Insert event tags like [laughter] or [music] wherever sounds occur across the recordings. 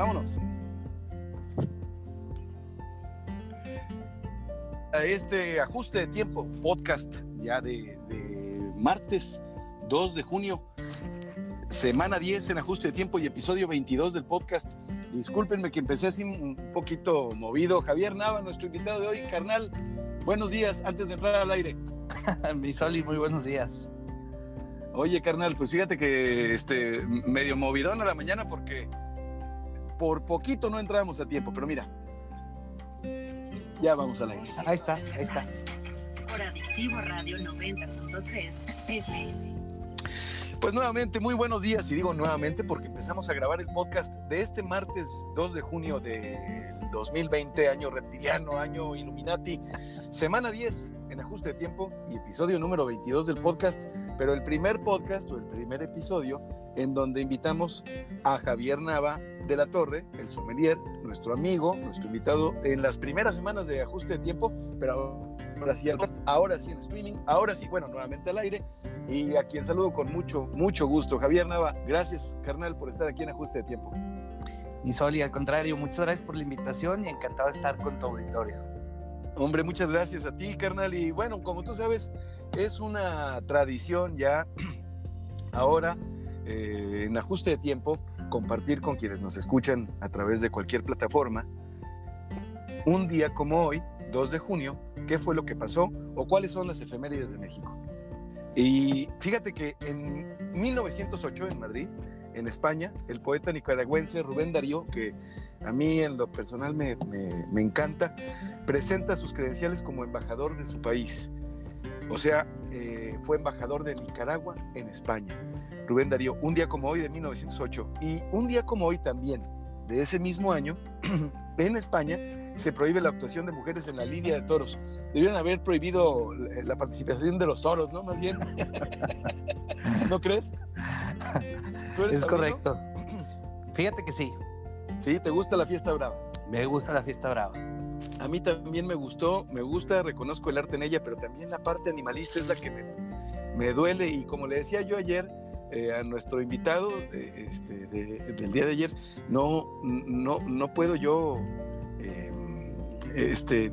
vámonos. A este ajuste de tiempo, podcast ya de, de martes 2 de junio, semana 10 en ajuste de tiempo y episodio 22 del podcast. Discúlpenme que empecé así un poquito movido. Javier Nava, nuestro invitado de hoy, carnal. Buenos días, antes de entrar al aire. [laughs] Mi Soli, muy buenos días. Oye, carnal, pues fíjate que este medio movidón a la mañana porque por poquito no entrábamos a tiempo, pero mira, ya vamos al aire. Ahí está, ahí está. Por Adictivo Radio 90.3 FM. Pues nuevamente, muy buenos días, y digo nuevamente porque empezamos a grabar el podcast de este martes 2 de junio de 2020, año reptiliano, año Illuminati, semana 10 ajuste de tiempo y episodio número 22 del podcast, pero el primer podcast o el primer episodio en donde invitamos a Javier Nava de la Torre, el sommelier, nuestro amigo, nuestro invitado en las primeras semanas de ajuste de tiempo, pero ahora sí, ahora sí en streaming, ahora sí, bueno, nuevamente al aire, y a quien saludo con mucho, mucho gusto. Javier Nava, gracias, carnal, por estar aquí en ajuste de tiempo. Mi Soli, al contrario, muchas gracias por la invitación y encantado de estar con tu auditorio. Hombre, muchas gracias a ti, carnal. Y bueno, como tú sabes, es una tradición ya [clears throat] ahora eh, en ajuste de tiempo compartir con quienes nos escuchan a través de cualquier plataforma un día como hoy, 2 de junio, qué fue lo que pasó o cuáles son las efemérides de México. Y fíjate que en 1908 en Madrid, en España, el poeta nicaragüense Rubén Darío, que a mí en lo personal me, me, me encanta, presenta sus credenciales como embajador de su país. O sea, eh, fue embajador de Nicaragua en España. Rubén Darío, un día como hoy de 1908. Y un día como hoy también, de ese mismo año, [clears throat] en España, se prohíbe la actuación de mujeres en la lidia de toros. Debieron haber prohibido la participación de los toros, ¿no? Más bien. [laughs] ¿No crees? [laughs] es correcto. [clears throat] Fíjate que sí. Sí, ¿te gusta la fiesta brava? Me gusta la fiesta brava. A mí también me gustó, me gusta, reconozco el arte en ella, pero también la parte animalista es la que me, me duele. Y como le decía yo ayer eh, a nuestro invitado eh, este, de, del día de ayer, no, no, no puedo yo, eh, este,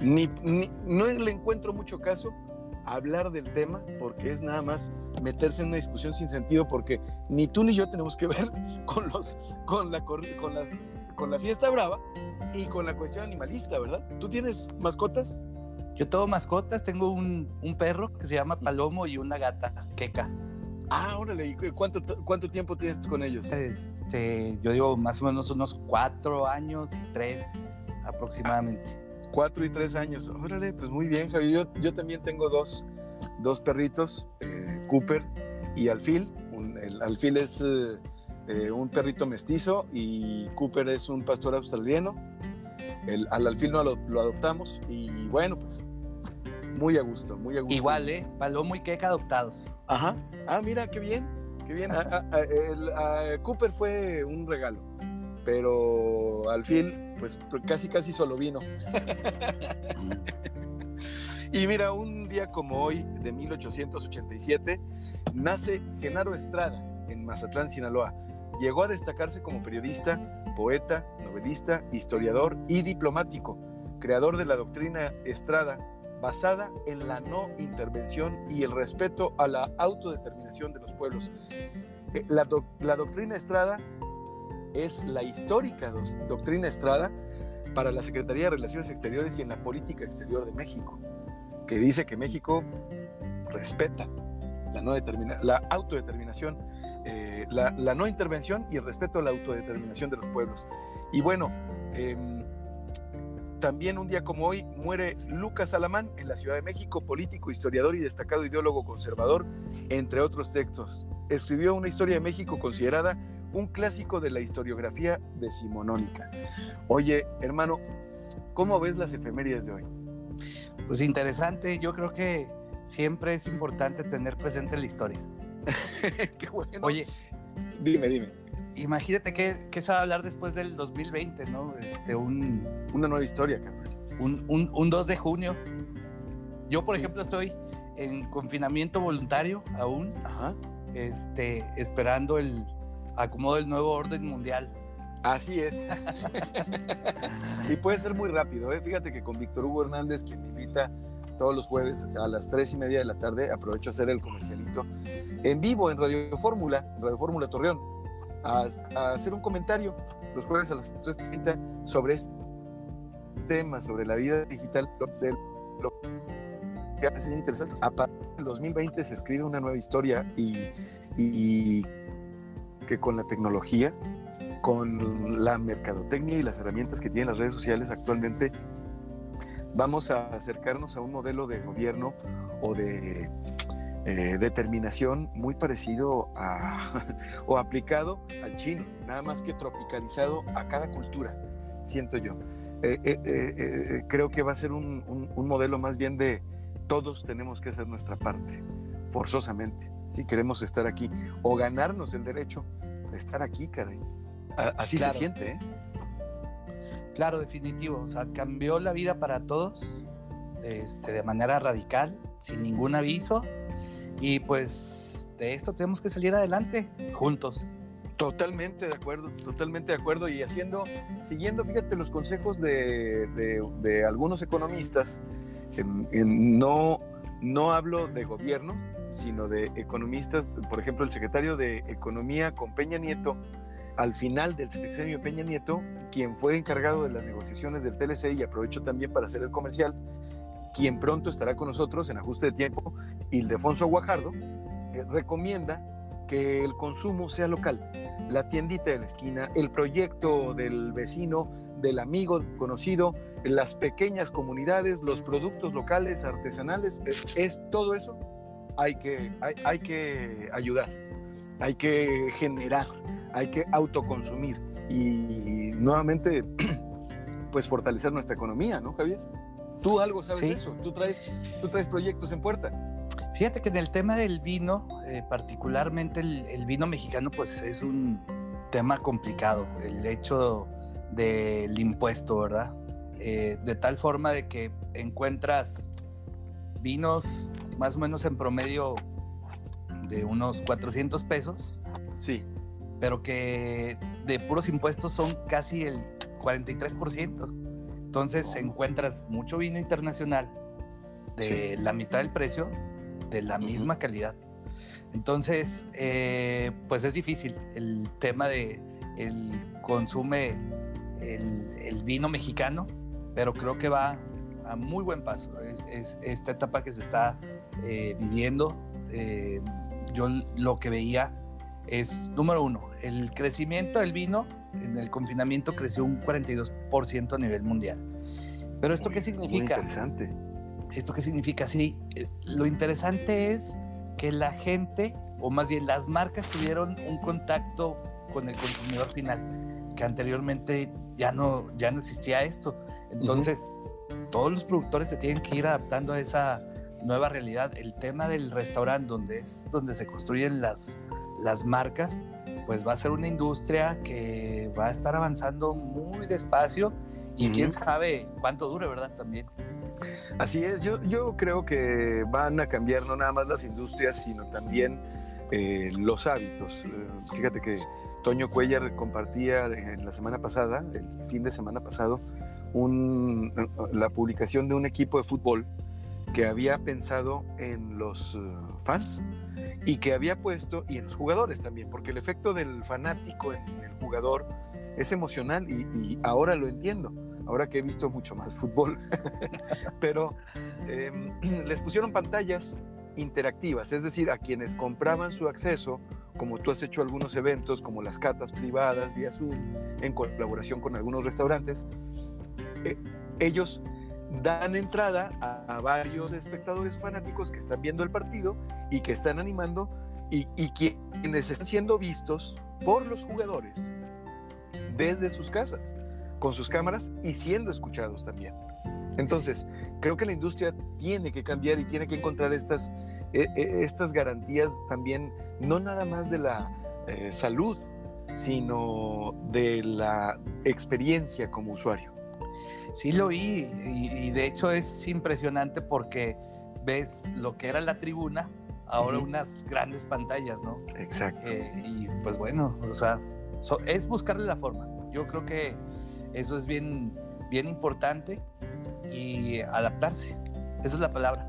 ni, ni, no le encuentro mucho caso hablar del tema porque es nada más meterse en una discusión sin sentido porque ni tú ni yo tenemos que ver [laughs] con los con la con la, con la fiesta brava y con la cuestión animalista, ¿verdad? ¿Tú tienes mascotas? Yo tengo mascotas, tengo un, un perro que se llama Palomo y una gata, Queca. Ah, órale, ¿y cuánto, cuánto tiempo tienes con ellos? Este, yo digo más o menos unos cuatro años y tres aproximadamente. Ah cuatro y tres años. Órale, pues muy bien, Javi. Yo, yo también tengo dos, dos perritos, eh, Cooper y Alfil. Un, el Alfil es eh, eh, un perrito mestizo y Cooper es un pastor australiano. El, al Alfil no lo, lo, adoptamos y bueno, pues muy a gusto, muy a gusto. Igual, ¿eh? Palomo y Queca adoptados. Ajá. Ah, mira, qué bien, qué bien. a, a, el, a Cooper fue un regalo pero al fin, pues casi casi solo vino. [laughs] y mira, un día como hoy, de 1887, nace Genaro Estrada en Mazatlán, Sinaloa. Llegó a destacarse como periodista, poeta, novelista, historiador y diplomático, creador de la doctrina Estrada, basada en la no intervención y el respeto a la autodeterminación de los pueblos. La, do la doctrina Estrada es la histórica doctrina Estrada para la Secretaría de Relaciones Exteriores y en la política exterior de México, que dice que México respeta la, no determina, la autodeterminación, eh, la, no intervención y el respeto a la autodeterminación de los pueblos. Y bueno, eh, también un día como hoy muere Lucas Alamán en la Ciudad de México, político, historiador y destacado ideólogo conservador, entre otros textos. Escribió una historia de México considerada un clásico de la historiografía decimonónica. Oye, hermano, ¿cómo ves las efemérides de hoy? Pues interesante, yo creo que siempre es importante tener presente la historia. [laughs] Qué bueno. Oye, dime, dime. Imagínate que, que se va a hablar después del 2020, ¿no? Este, un, Una nueva historia, carnal. Un, un, un 2 de junio. Yo, por sí. ejemplo, estoy en confinamiento voluntario aún, Ajá. este, esperando el, acomodo del nuevo orden mundial. Así es. [laughs] y puede ser muy rápido. ¿eh? Fíjate que con Víctor Hugo Hernández, quien me invita todos los jueves a las tres y media de la tarde, aprovecho a hacer el comercialito en vivo en Radio Fórmula, Radio Fórmula Torreón, a, hacer un comentario los jueves a las 3.30 sobre este tema, sobre la vida digital de lo que parece bien interesante. A partir del 2020 se escribe una nueva historia y que con la tecnología, con la mercadotecnia y las herramientas que tienen las redes sociales actualmente, vamos a acercarnos a un modelo de gobierno o de eh, determinación muy parecido a, [laughs] o aplicado al chino, nada más que tropicalizado a cada cultura, siento yo. Eh, eh, creo que va a ser un, modelo más bien de todos tenemos que hacer nuestra parte, forzosamente, si queremos estar aquí, o ganarnos el derecho de estar aquí, caray. Así claro. se siente, ¿eh? Claro, definitivo. O sea, cambió la vida para todos este, de manera radical, sin ningún aviso. Y pues de esto tenemos que salir adelante juntos. Totalmente de acuerdo, totalmente de acuerdo. Y haciendo, siguiendo, fíjate, los consejos de, de, de algunos economistas, en, en, no, no hablo de gobierno, sino de economistas, por ejemplo, el secretario de Economía con Peña Nieto, al final del sexenio Peña Nieto, quien fue encargado de las negociaciones del TLC, y aprovecho también para hacer el comercial, quien pronto estará con nosotros en ajuste de tiempo, Ildefonso Guajardo, eh, recomienda que el consumo sea local, la tiendita de la esquina, el proyecto del vecino, del amigo conocido, las pequeñas comunidades, los productos locales, artesanales, es, es todo eso hay que, hay, hay que ayudar, hay que generar hay que autoconsumir y nuevamente, [clears throat] pues fortalecer nuestra economía, ¿no, Javier? Tú algo sabes sí. de eso, tú traes, tú traes proyectos en puerta. Fíjate que en el tema del vino, eh, particularmente el, el, vino mexicano, pues es un tema complicado, el hecho del impuesto, ¿verdad? Eh, de tal forma de que encuentras vinos más o menos en promedio de unos 400 pesos. Sí pero que de puros impuestos son casi el 43%. Entonces oh. encuentras mucho vino internacional de sí. la mitad del precio, de la misma uh -huh. calidad. Entonces, eh, pues es difícil el tema de el consume el, el, vino mexicano, pero creo que va a muy buen paso. Es, es esta etapa que se está eh, viviendo. Eh, yo lo que veía es, número uno, el crecimiento del vino en el confinamiento creció un 42% a nivel mundial. Pero ¿esto muy, qué significa? Muy interesante. ¿Esto qué significa? Sí, eh, lo interesante es que la gente, o más bien las marcas, tuvieron un contacto con el consumidor final, que anteriormente ya no, ya no existía esto. Entonces, uh -huh. todos los productores se tienen que ir adaptando a esa nueva realidad. El tema del restaurante, donde es donde se construyen las, las marcas, pues va a ser una industria que va a estar avanzando muy despacio y uh -huh. quién sabe cuánto dure, ¿verdad? También. Así es, yo, yo creo que van a cambiar no nada más las industrias, sino también eh, los hábitos. Eh, fíjate que Toño Cuellar compartía en la semana pasada, el fin de semana pasado, un, la publicación de un equipo de fútbol que había pensado en los uh, fans y que había puesto, y en los jugadores también, porque el efecto del fanático en el jugador es emocional y, ahora lo entiendo, ahora que he visto mucho más fútbol, [laughs] pero eh, [clears throat] les pusieron pantallas interactivas, es decir, a quienes compraban su acceso, como tú has hecho algunos eventos, como las catas privadas vía Zoom, en colaboración con algunos restaurantes, eh, ellos dan entrada a, varios espectadores fanáticos que están viendo el partido y que están animando y, quienes están siendo vistos por los jugadores desde sus casas, con sus cámaras y siendo escuchados también. Entonces, creo que la industria tiene que cambiar y tiene que encontrar estas, eh, estas garantías también, no nada más de la eh, salud, sino de la experiencia como usuario. Sí lo vi y, y, de hecho es impresionante porque ves lo que era la tribuna, ahora uh -huh. unas grandes pantallas, ¿no? Exacto. Eh, y pues bueno, o sea, so, es buscarle la forma. Yo creo que eso es bien, bien importante y adaptarse. Esa es la palabra.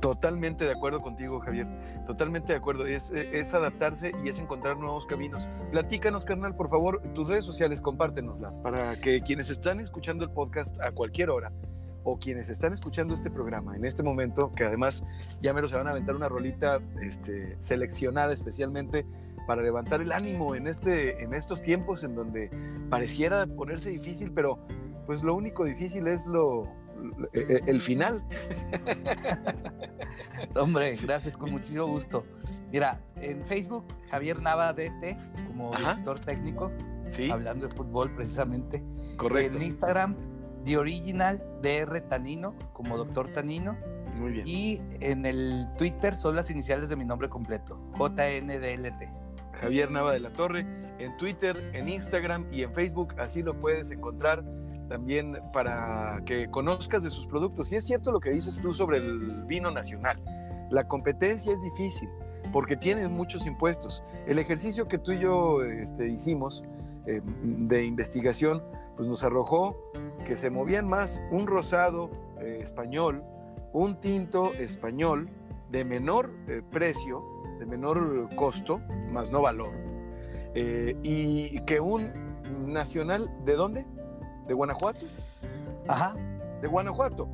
Totalmente de acuerdo contigo, Javier. Totalmente de acuerdo. Es, es, adaptarse y es encontrar nuevos caminos. Platícanos, carnal, por favor, tus redes sociales, compártenoslas para que quienes están escuchando el podcast a cualquier hora o quienes están escuchando este programa en este momento, que además ya me lo se van a aventar una rolita este, seleccionada especialmente para levantar el ánimo en, este, en estos tiempos en donde pareciera ponerse difícil, pero pues lo único difícil es lo, e, e, el final. [laughs] Hombre, gracias, con muchísimo gusto. Mira, en Facebook, Javier Nava DT, como director técnico, ¿Sí? hablando de fútbol precisamente. Correcto. En Instagram, The Original DR Tanino, como doctor Tanino. Muy bien. Y en el Twitter son las iniciales de mi nombre completo, JNDLT. Javier Nava de la Torre, en Twitter, en Instagram y en Facebook, así lo puedes encontrar también para que conozcas de sus productos. Y es cierto lo que dices tú sobre el vino nacional. La competencia es difícil porque tienes muchos impuestos. El ejercicio que tú y yo este, hicimos eh, de investigación, pues nos arrojó que se movían más un rosado eh, español, un tinto español de menor eh, precio, de menor costo, más no valor, y que un nacional, ¿de dónde? ¿De Guanajuato? Ajá. De Guanajuato.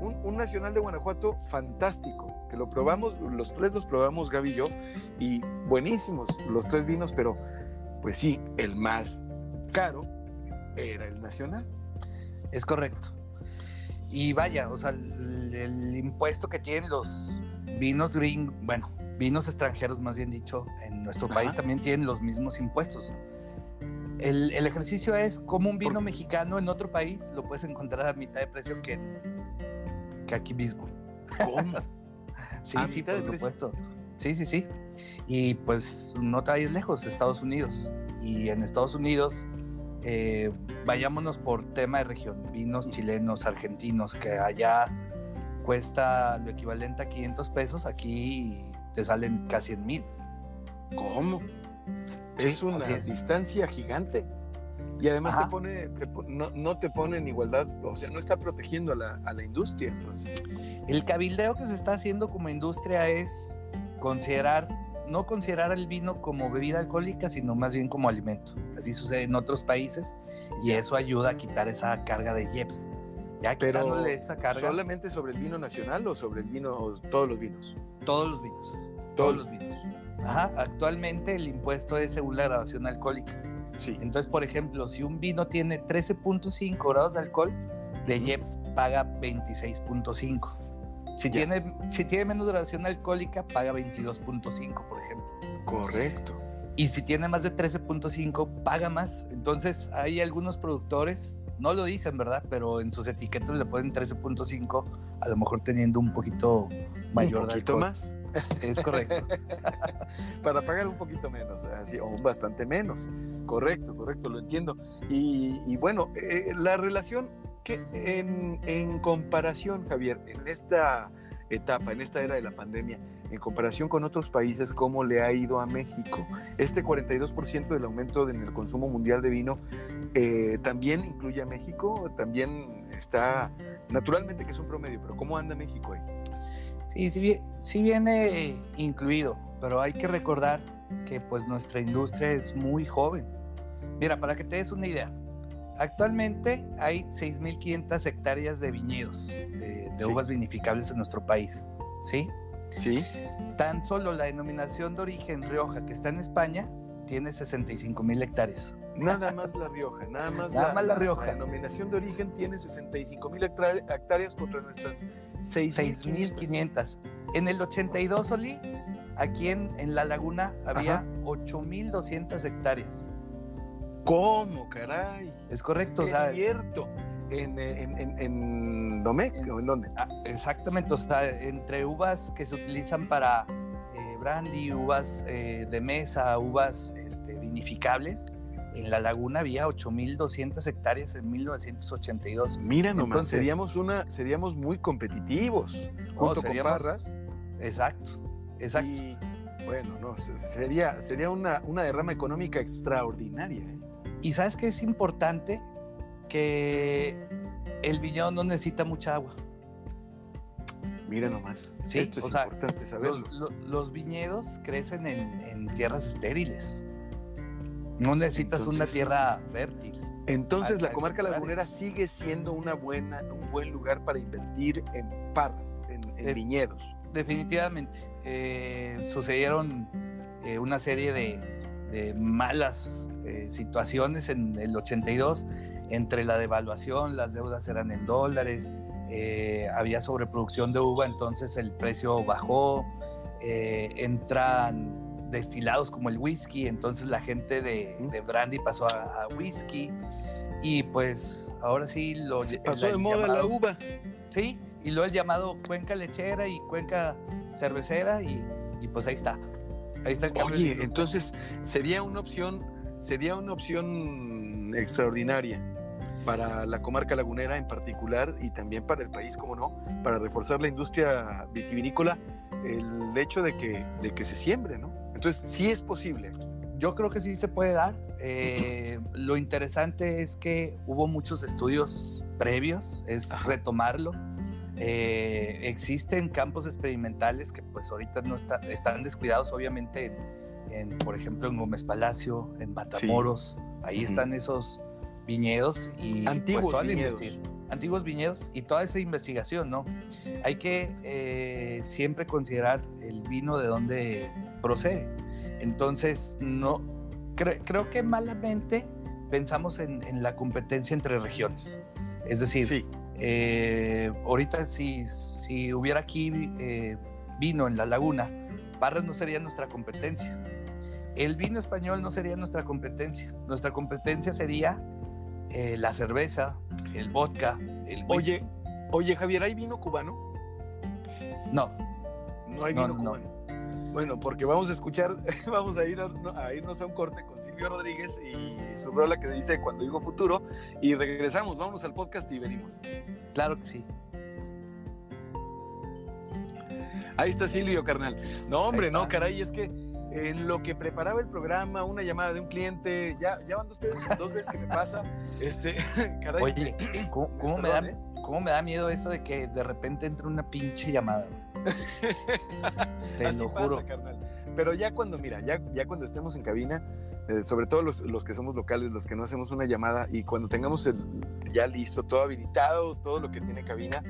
Un, un, nacional de Guanajuato fantástico, que lo probamos, los tres los probamos Gaby y yo, y buenísimos los tres vinos, pero pues sí, el más caro era el nacional. Es correcto. Y vaya, o sea, el, el impuesto que tienen los vinos green, bueno, vinos extranjeros más bien dicho, en nuestro Ajá. país también tienen los mismos impuestos. El, el, ejercicio es como un vino mexicano en otro país lo puedes encontrar a mitad de precio que, que aquí mismo. ¿Cómo? [laughs] sí, ¿A sí, por supuesto. Sí, sí, sí. Y pues no te vayas lejos, Estados Unidos. Y en Estados Unidos, eh, vayámonos por tema de región, vinos chilenos, argentinos, que allá cuesta lo equivalente a 500 pesos, aquí te salen casi en mil. ¿Cómo? Sí, es una es. distancia gigante. Y además te pone, te, no, no, te pone en igualdad, o sea, no está protegiendo a la, a la, industria. Entonces. El cabildeo que se está haciendo como industria es considerar, no considerar el vino como bebida alcohólica, sino más bien como alimento. Así sucede en otros países y eso ayuda a quitar esa carga de IEPS. Ya Pero esa carga. ¿Solamente sobre el vino nacional o sobre el vino, todos los vinos? Todos los vinos. Todos los vinos. Ajá, actualmente el impuesto es según la graduación alcohólica. Sí. Entonces, por ejemplo, si un vino tiene 13.5 grados de alcohol, de IEPS paga 26.5. Si tiene, si tiene menos graduación alcohólica, paga 22.5, por ejemplo. Correcto. Y si tiene más de 13.5, paga más. Entonces, hay algunos productores, no lo dicen, ¿verdad? Pero en sus etiquetas le ponen 13.5, a lo mejor teniendo un poquito mayor un de alcohol. más. Es correcto. [laughs] Para pagar un poquito menos, así, o bastante menos. Correcto, correcto, lo entiendo. Y, y bueno, eh, la relación que en, en, comparación, Javier, en esta etapa, en esta era de la pandemia, en comparación con otros países, ¿cómo le ha ido a México? Este 42% del aumento en el consumo mundial de vino eh, también incluye a México, también está, naturalmente que es un promedio, pero ¿cómo anda México ahí? Sí, sí, sí, viene incluido, pero hay que recordar que pues nuestra industria es muy joven. Mira, para que te des una idea, actualmente hay 6.500 hectáreas de viñedos, de, de sí. uvas vinificables en nuestro país, ¿sí? Sí. Tan solo la denominación de origen Rioja, que está en España, tiene 65.000 hectáreas. Nada más La Rioja, nada más, nada la, más la Rioja. La denominación de origen tiene 65 mil hectáreas contra nuestras 6.500. En el 82, Oli, aquí en, en La Laguna había 8.200 hectáreas. ¿Cómo, caray? Es correcto, es o sea, cierto. En, en, en, en Domecq, ¿o en dónde? Ah, exactamente, o sea, entre uvas que se utilizan para eh, brandy, uvas eh, de mesa, uvas este, vinificables, en la laguna había 8.200 hectáreas en 1982. Mira nomás, Entonces, seríamos, una, seríamos muy competitivos junto oh, seríamos, con Parras. Exacto, exacto. Y, bueno, no, sería, sería una, una derrama económica extraordinaria. ¿eh? Y sabes que es importante que el viñedo no necesita mucha agua. Mira nomás. Sí, Esto es o sea, importante saberlo. Los, lo- los viñedos crecen en, en tierras estériles. No necesitas una tierra fértil. Entonces, la comarca lagunera sigue siendo una buena, un buen lugar para invertir en parras, en, en viñedos. Definitivamente. eh, sucedieron eh, una serie de, de malas eh, situaciones en el 82 entre la devaluación, las deudas eran en dólares, había sobreproducción de uva, entonces el precio bajó, entran destilados como el whisky, entonces la gente de, de brandy pasó a, a whisky y pues ahora sí lo Pasó el de moda la llamado- uva. Sí, y luego el llamado cuenca lechera y cuenca cervecera y, y pues ahí está. Ahí está el de Oye, entonces sería una opción, sería una opción extraordinaria para la comarca lagunera en particular y también para el país, como no, para reforzar la industria vitivinícola, el hecho de que, de que se siembre, ¿no? Entonces, sí es posible. Yo creo que sí se puede dar. Eh, lo interesante es que hubo muchos estudios previos, es Ajá. retomarlo. Eh, existen campos experimentales que pues ahorita no está- están descuidados obviamente en, en, por ejemplo en Gómez Palacio, en Matamoros, ahí Ujú. están esos viñedos y Antiguos pues, toda la viñedos. antiguos viñedos y toda esa investigación, ¿no? Hay que eh, siempre considerar el vino de dónde procede. Entonces, no, cre- creo que malamente pensamos en, en la competencia entre regiones. Es decir, Sí, eh, ahorita si, si hubiera aquí eh, vino en la laguna, Parras no sería nuestra competencia. El vino español no sería nuestra competencia. Nuestra competencia sería eh, la cerveza, el vodka, el whisky. Oye, oye, Javier, ¿hay vino cubano? no, No hay No, vino no. cubano. Bueno, porque vamos a escuchar, [laughs] vamos a, ir a, no, a irnos a un corte con Silvio Rodríguez y su rola que dice Cuando digo futuro y regresamos, vamos al podcast y venimos. claro que sí. Ahí está Silvio, carnal. No, hombre, no, caray, es que en lo que preparaba el programa, una llamada de un cliente, ya, ya van dos, dos veces que me pasa, este, [laughs] caray. Oye, ¿cómo, cómo me da, ¿eh? ¿cómo me da miedo eso de que de repente entre una pinche llamada? [laughs] Te Así lo pasa, juro. carnal. Pero ya cuando, mira, ya, ya cuando estemos en cabina, eh, sobre todo los, los que somos locales, los que no hacemos una llamada y cuando tengamos el, ya listo, todo habilitado, todo lo que tiene cabina,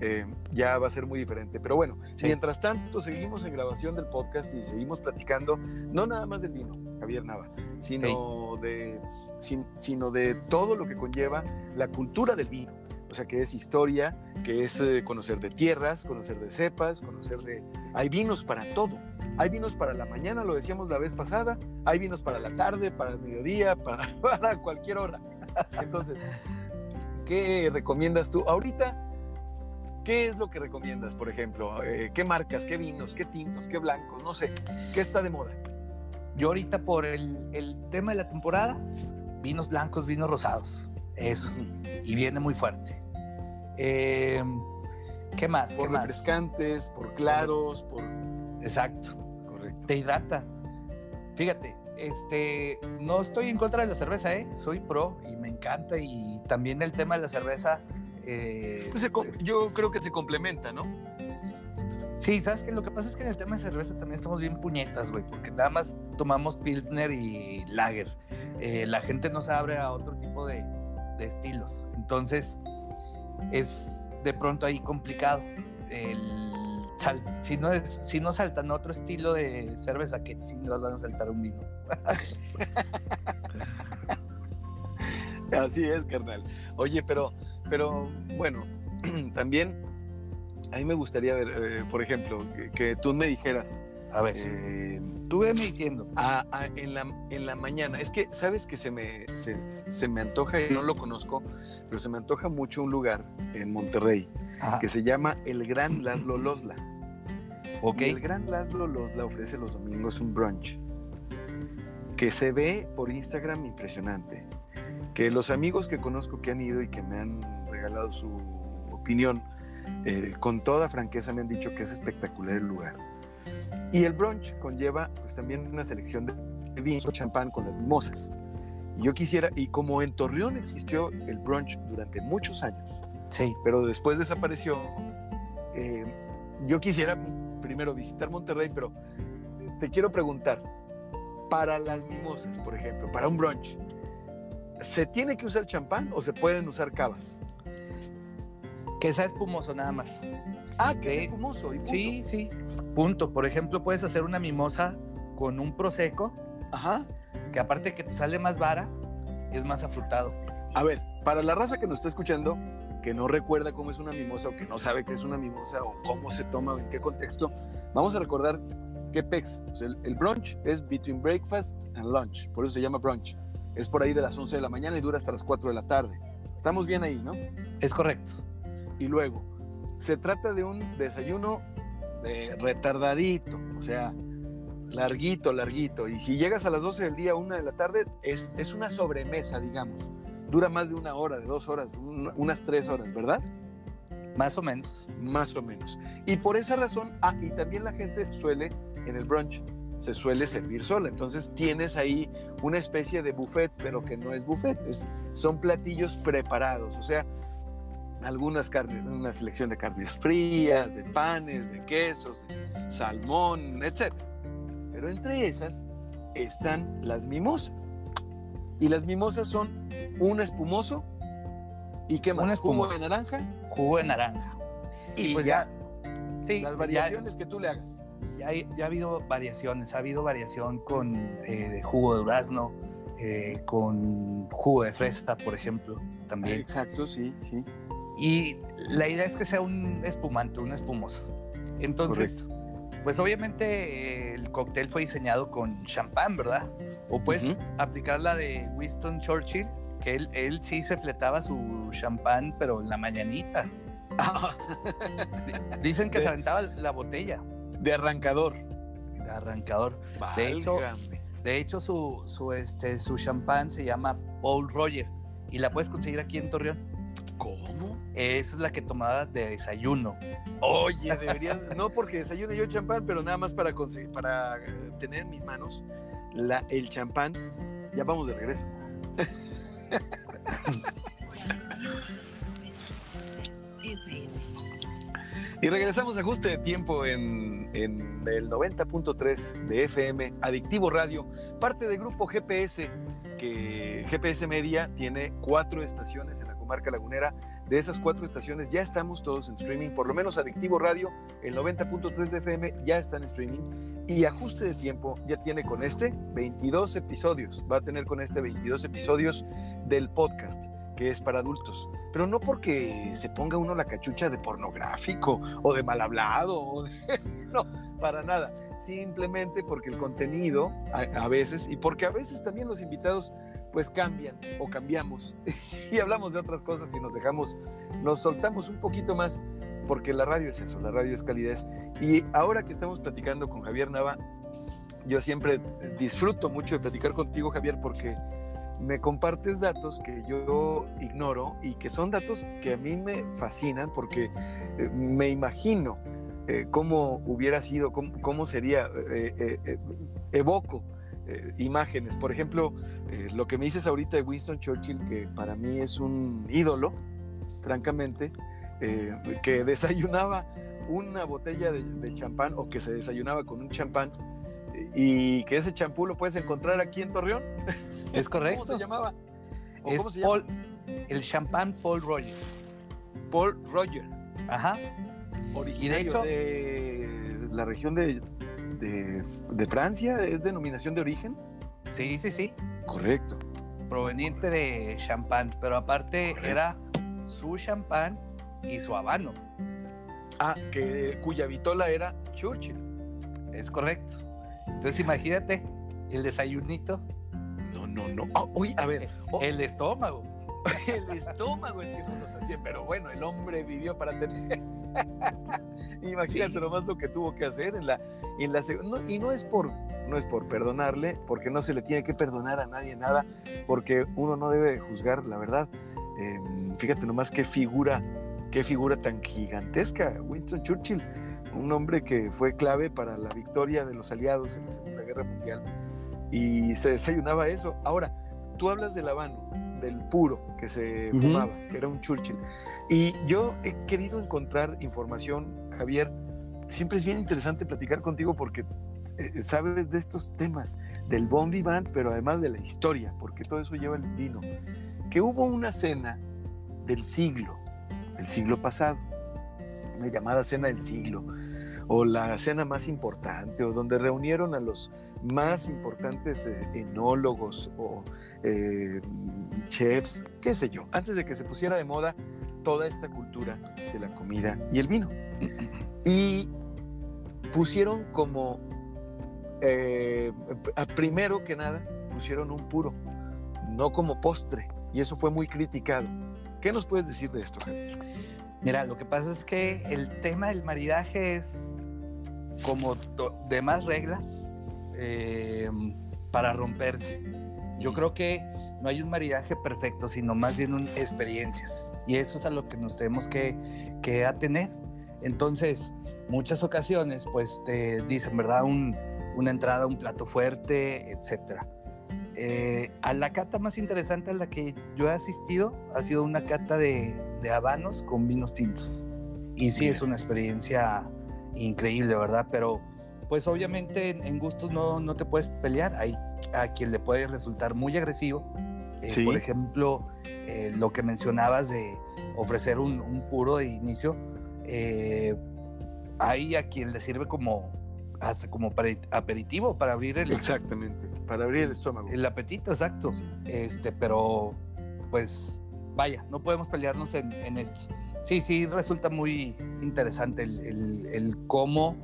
eh, ya va a ser muy diferente. Pero bueno, Sí. mientras tanto, seguimos en grabación del podcast y seguimos platicando, no nada más del vino, Javier Nava, sino, de, sin- sino de todo lo que conlleva la cultura del vino. O sea, que es historia, que es eh, conocer de tierras, conocer de cepas, conocer de... Hay vinos para todo. Hay vinos para la mañana, lo decíamos la vez pasada. Hay vinos para la tarde, para el mediodía, [laughs] para, cualquier hora. [laughs] Entonces, ¿qué recomiendas tú? Ahorita, ¿qué es lo que recomiendas, por ejemplo? Eh, ¿Qué marcas, qué vinos, qué tintos, qué blancos? No sé. ¿Qué está de moda? Yo ahorita por el tema de la temporada, vinos blancos, vinos rosados. Eso. Y viene muy fuerte. Eh, ¿Qué más? Por ¿Qué más? refrescantes, por claros, por... Exacto. Correcto. Te hidrata. Fíjate, este, no estoy en contra de la cerveza, ¿eh? Soy pro y me encanta. Y también el tema de la cerveza. eh, Pues se yo creo que se complementa, ¿no? Sí, ¿sabes qué? Lo que pasa es que en el tema de cerveza también estamos bien puñetas, güey, porque nada más tomamos Pilsner y Lager. Eh, la gente no se abre a otro tipo de, de estilos. Entonces, es de pronto ahí complicado. El si, no es, si no saltan otro estilo de cerveza, que sí nos van a saltar un vino. [laughs] Así es, carnal. Oye, pero, pero bueno, [clears throat] también a mí me gustaría ver, eh, por ejemplo, que, que tú me dijeras, A ver, eh, tú veme diciendo. a- a- en, la, en la mañana, es que sabes que se me, se, se me antoja, y no lo conozco, pero se me antoja mucho un lugar en Monterrey Ajá, que se llama El Gran Laszlo Losla. ok. Y el Gran Laszlo Losla ofrece los domingos un brunch que se ve por Instagram impresionante. Que los amigos que conozco que han ido y que me han regalado su opinión, eh, con toda franqueza me han dicho que es espectacular el lugar. Y el brunch conlleva pues también una selección de vinos, champán con las mimosas. Yo quisiera, y como en Torreón existió el brunch durante muchos años, Sí. pero después desapareció, eh, yo quisiera primero visitar Monterrey, pero te quiero preguntar, para las mimosas, por ejemplo, para un brunch, ¿se tiene que usar champán o se pueden usar cavas? Que sea espumoso nada más. Ah, que es Sí. espumoso. Y punto. Sí, sí. Punto. Por ejemplo, puedes hacer una mimosa con un prosecco, Ajá. que aparte que te sale más vara, es más afrutado. A ver, para la raza que nos está escuchando, que no recuerda cómo es una mimosa o que no sabe qué es una mimosa o cómo se toma o en qué contexto, vamos a recordar que PEX, o sea, el, el brunch es between breakfast and lunch, por eso se llama brunch. Es por ahí de las 11 de la mañana y dura hasta las 4 de la tarde. Estamos bien ahí, ¿no? Es correcto. Y luego, se trata de un desayuno de retardadito, o sea, larguito, larguito. Y si llegas a las 12 del día, 1 de la tarde, es, es una sobremesa, digamos. Dura más de una hora, de dos horas, un- unas tres horas, ¿verdad? Más o menos. Más o menos. Y por esa razón, ah, y también la gente suele, en el brunch, se suele servir sola. Entonces tienes ahí una especie de buffet, pero que no es buffet, es, son platillos preparados. O sea, algunas carnes, una selección de carnes frías, de panes, de quesos, de salmón, etc. Pero entre esas están las mimosas. Y las mimosas son un espumoso y qué más, Un jugo espumoso. de naranja Jugo de naranja. y, pues ya, Sí, las ya- variaciones que tú le hagas. Ya, ya ha habido variaciones. Ha habido variación con eh, jugo de durazno, eh, con jugo de fresa, por ejemplo, también. Exacto, sí, sí. Y la idea es que sea un espumante, un espumoso. Entonces, pues obviamente el cóctel fue diseñado con champán, ¿verdad? O puedes aplicar la de Winston Churchill, que él, él sí se fletaba su champán, pero en la mañanita. [laughs] Dicen que De- se aventaba la botella de arrancador. de arrancador. De hecho. De hecho, su, su, este, su champán se llama Paul Roger y la puedes conseguir aquí en Torreón. ¿Cómo? Esa es la que tomaba de desayuno. Oye, deberías, no porque desayune yo champán, pero nada más para, conseguir, para eh, tener en mis manos la, el champán. Ya vamos de regreso. [laughs] Y regresamos a ajuste de tiempo en, en el 90.3 de FM, Adictivo Radio, parte del grupo GPS, que GPS Media tiene cuatro estaciones en la comarca lagunera. De esas cuatro estaciones ya estamos todos en streaming, por lo menos Adictivo Radio, el 90.3 de FM ya está en streaming. Y ajuste de tiempo ya tiene con este 22 episodios, va a tener con este 22 episodios del podcast que es para adultos, pero no porque se ponga uno la cachucha de pornográfico o de mal hablado, o de- [laughs] no, para nada, simplemente porque el contenido a, a veces y porque a veces también los invitados pues cambian o cambiamos [laughs] y hablamos de otras cosas y nos dejamos, nos soltamos un poquito más porque la radio es eso, la radio es calidez y ahora que estamos platicando con Javier Nava, yo siempre disfruto mucho de platicar contigo Javier porque me compartes datos que yo ignoro y que son datos que a mí me fascinan porque eh, me imagino eh, cómo hubiera sido, cómo, sería, eh, evoco imágenes. Por ejemplo, lo que me dices ahorita de Winston Churchill, que para mí es un ídolo, francamente, que desayunaba una botella de, champán o que se desayunaba con un champán y que ese champú lo puedes encontrar aquí en Torreón. Es correcto. [laughs] ¿Cómo se llamaba? ¿O Es cómo se llama? Paul, el champán Paul Roger. Paul Roger, Ajá. originario hecho- de la región de, de, de Francia, es denominación de origen. Sí, sí, sí. Correcto. Proveniente de champán, pero aparte Correcto. era su champán y su habano. Ah, que, cuya vitola era Churchill. Es correcto. Entonces imagínate el desayunito, No, no, no. Ah, uy, a ver, [laughs] oh, el estómago. [laughs] el estómago es que no nos hacía, pero bueno, el hombre vivió para tener. [laughs] Imagínate Sí. nomás lo que tuvo que hacer en la, en la no, y no es por no es por perdonarle, porque no se le tiene que perdonar a nadie nada, porque uno no debe de juzgar, la verdad. Eh, fíjate nomás qué figura, qué figura tan gigantesca, Winston Churchill, un hombre que fue clave para la victoria de los aliados en la Segunda Guerra Mundial y se desayunaba eso. Ahora, tú hablas del habano, del puro que se fumaba, que era un Churchill. Y yo he querido encontrar información, Javier. Siempre es bien interesante platicar contigo porque eh, sabes de estos temas, del bon vivant, pero además de la historia, porque todo eso lleva el vino. Que hubo una cena del siglo, el siglo pasado, una llamada cena del siglo, o la cena más importante, o donde reunieron a los más importantes eh, enólogos o eh, chefs, qué sé yo, antes de que se pusiera de moda toda esta cultura de la comida y el vino. Y pusieron como, eh, primero que nada, pusieron un puro, no como postre, y eso fue muy criticado. ¿Qué nos puedes decir de esto, Javier? Mira, lo que pasa es que el tema del maridaje es como demás reglas eh, para romperse. Yo creo que no hay un maridaje perfecto, sino más bien experiencias. Y eso es a lo que nos tenemos que, que atener. Entonces, muchas ocasiones, pues te dicen, ¿verdad? Un- una entrada, un plato fuerte, etcétera. Eh, a la cata más interesante a la que yo he asistido ha sido una cata de, de habanos con vinos tintos. Y sí, es una experiencia increíble, ¿verdad? Pero pues obviamente en, en gustos no, no te puedes pelear. Hay a quien le puede resultar muy agresivo. Eh, Sí. Por ejemplo, eh, lo que mencionabas de ofrecer un, un puro de inicio, eh, hay a quien le sirve como hasta como para aperitivo para abrir el, Exactamente, para abrir el estómago. el apetito, exacto. Este, pero pues vaya, no podemos pelearnos en, en esto. Sí, sí, resulta muy interesante el, el- el cómo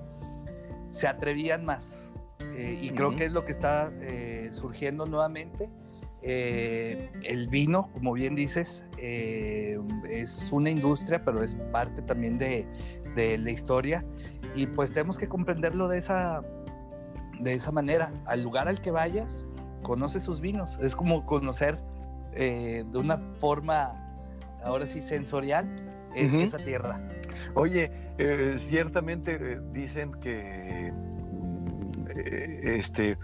se atrevían más. Eh, y creo que es lo que está eh, surgiendo nuevamente. Eh, el vino, como bien dices, eh, es una industria, pero es parte también de, de la historia. Y pues tenemos que comprenderlo de esa, de esa manera. Al lugar al que vayas, conoce sus vinos. Es como conocer eh, de una forma, ahora sí, sensorial, es- esa tierra. Oye, eh, ciertamente eh, dicen que este,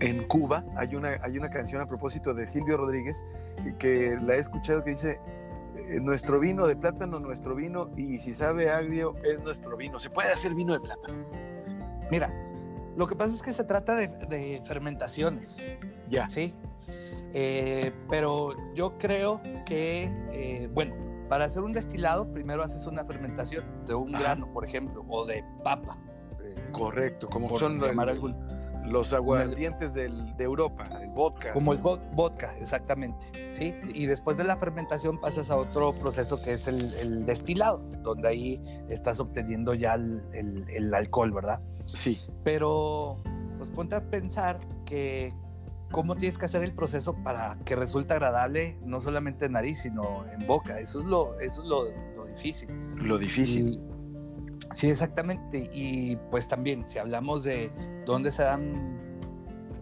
en Cuba hay una, hay una canción a propósito de Silvio Rodríguez que la he escuchado que dice, nuestro vino de plátano, nuestro vino, y si sabe agrio, es nuestro vino. Se puede hacer vino de plátano. Mira, lo que pasa es que se trata de, de fermentaciones, Ya. ¿sí? Eh, pero yo creo que, eh, bueno, para hacer un destilado, primero haces una fermentación de un Ajá. grano, por ejemplo, o de papa. eh, Correcto, como por son llamar el- algún- los aguardientes del- de Europa, el vodka. Como el vodka, exactamente, ¿sí? Y después de la fermentación pasas a otro proceso que es el, el destilado, donde ahí estás obteniendo ya el, el- el alcohol, ¿verdad? Sí, Pero, pues ponte a pensar que cómo tienes que hacer el proceso para que resulte agradable, no solamente en nariz, sino en boca. Eso es lo, eso es lo, lo difícil. lo difícil. Y- sí, exactamente. Y pues también, si hablamos de dónde se dan,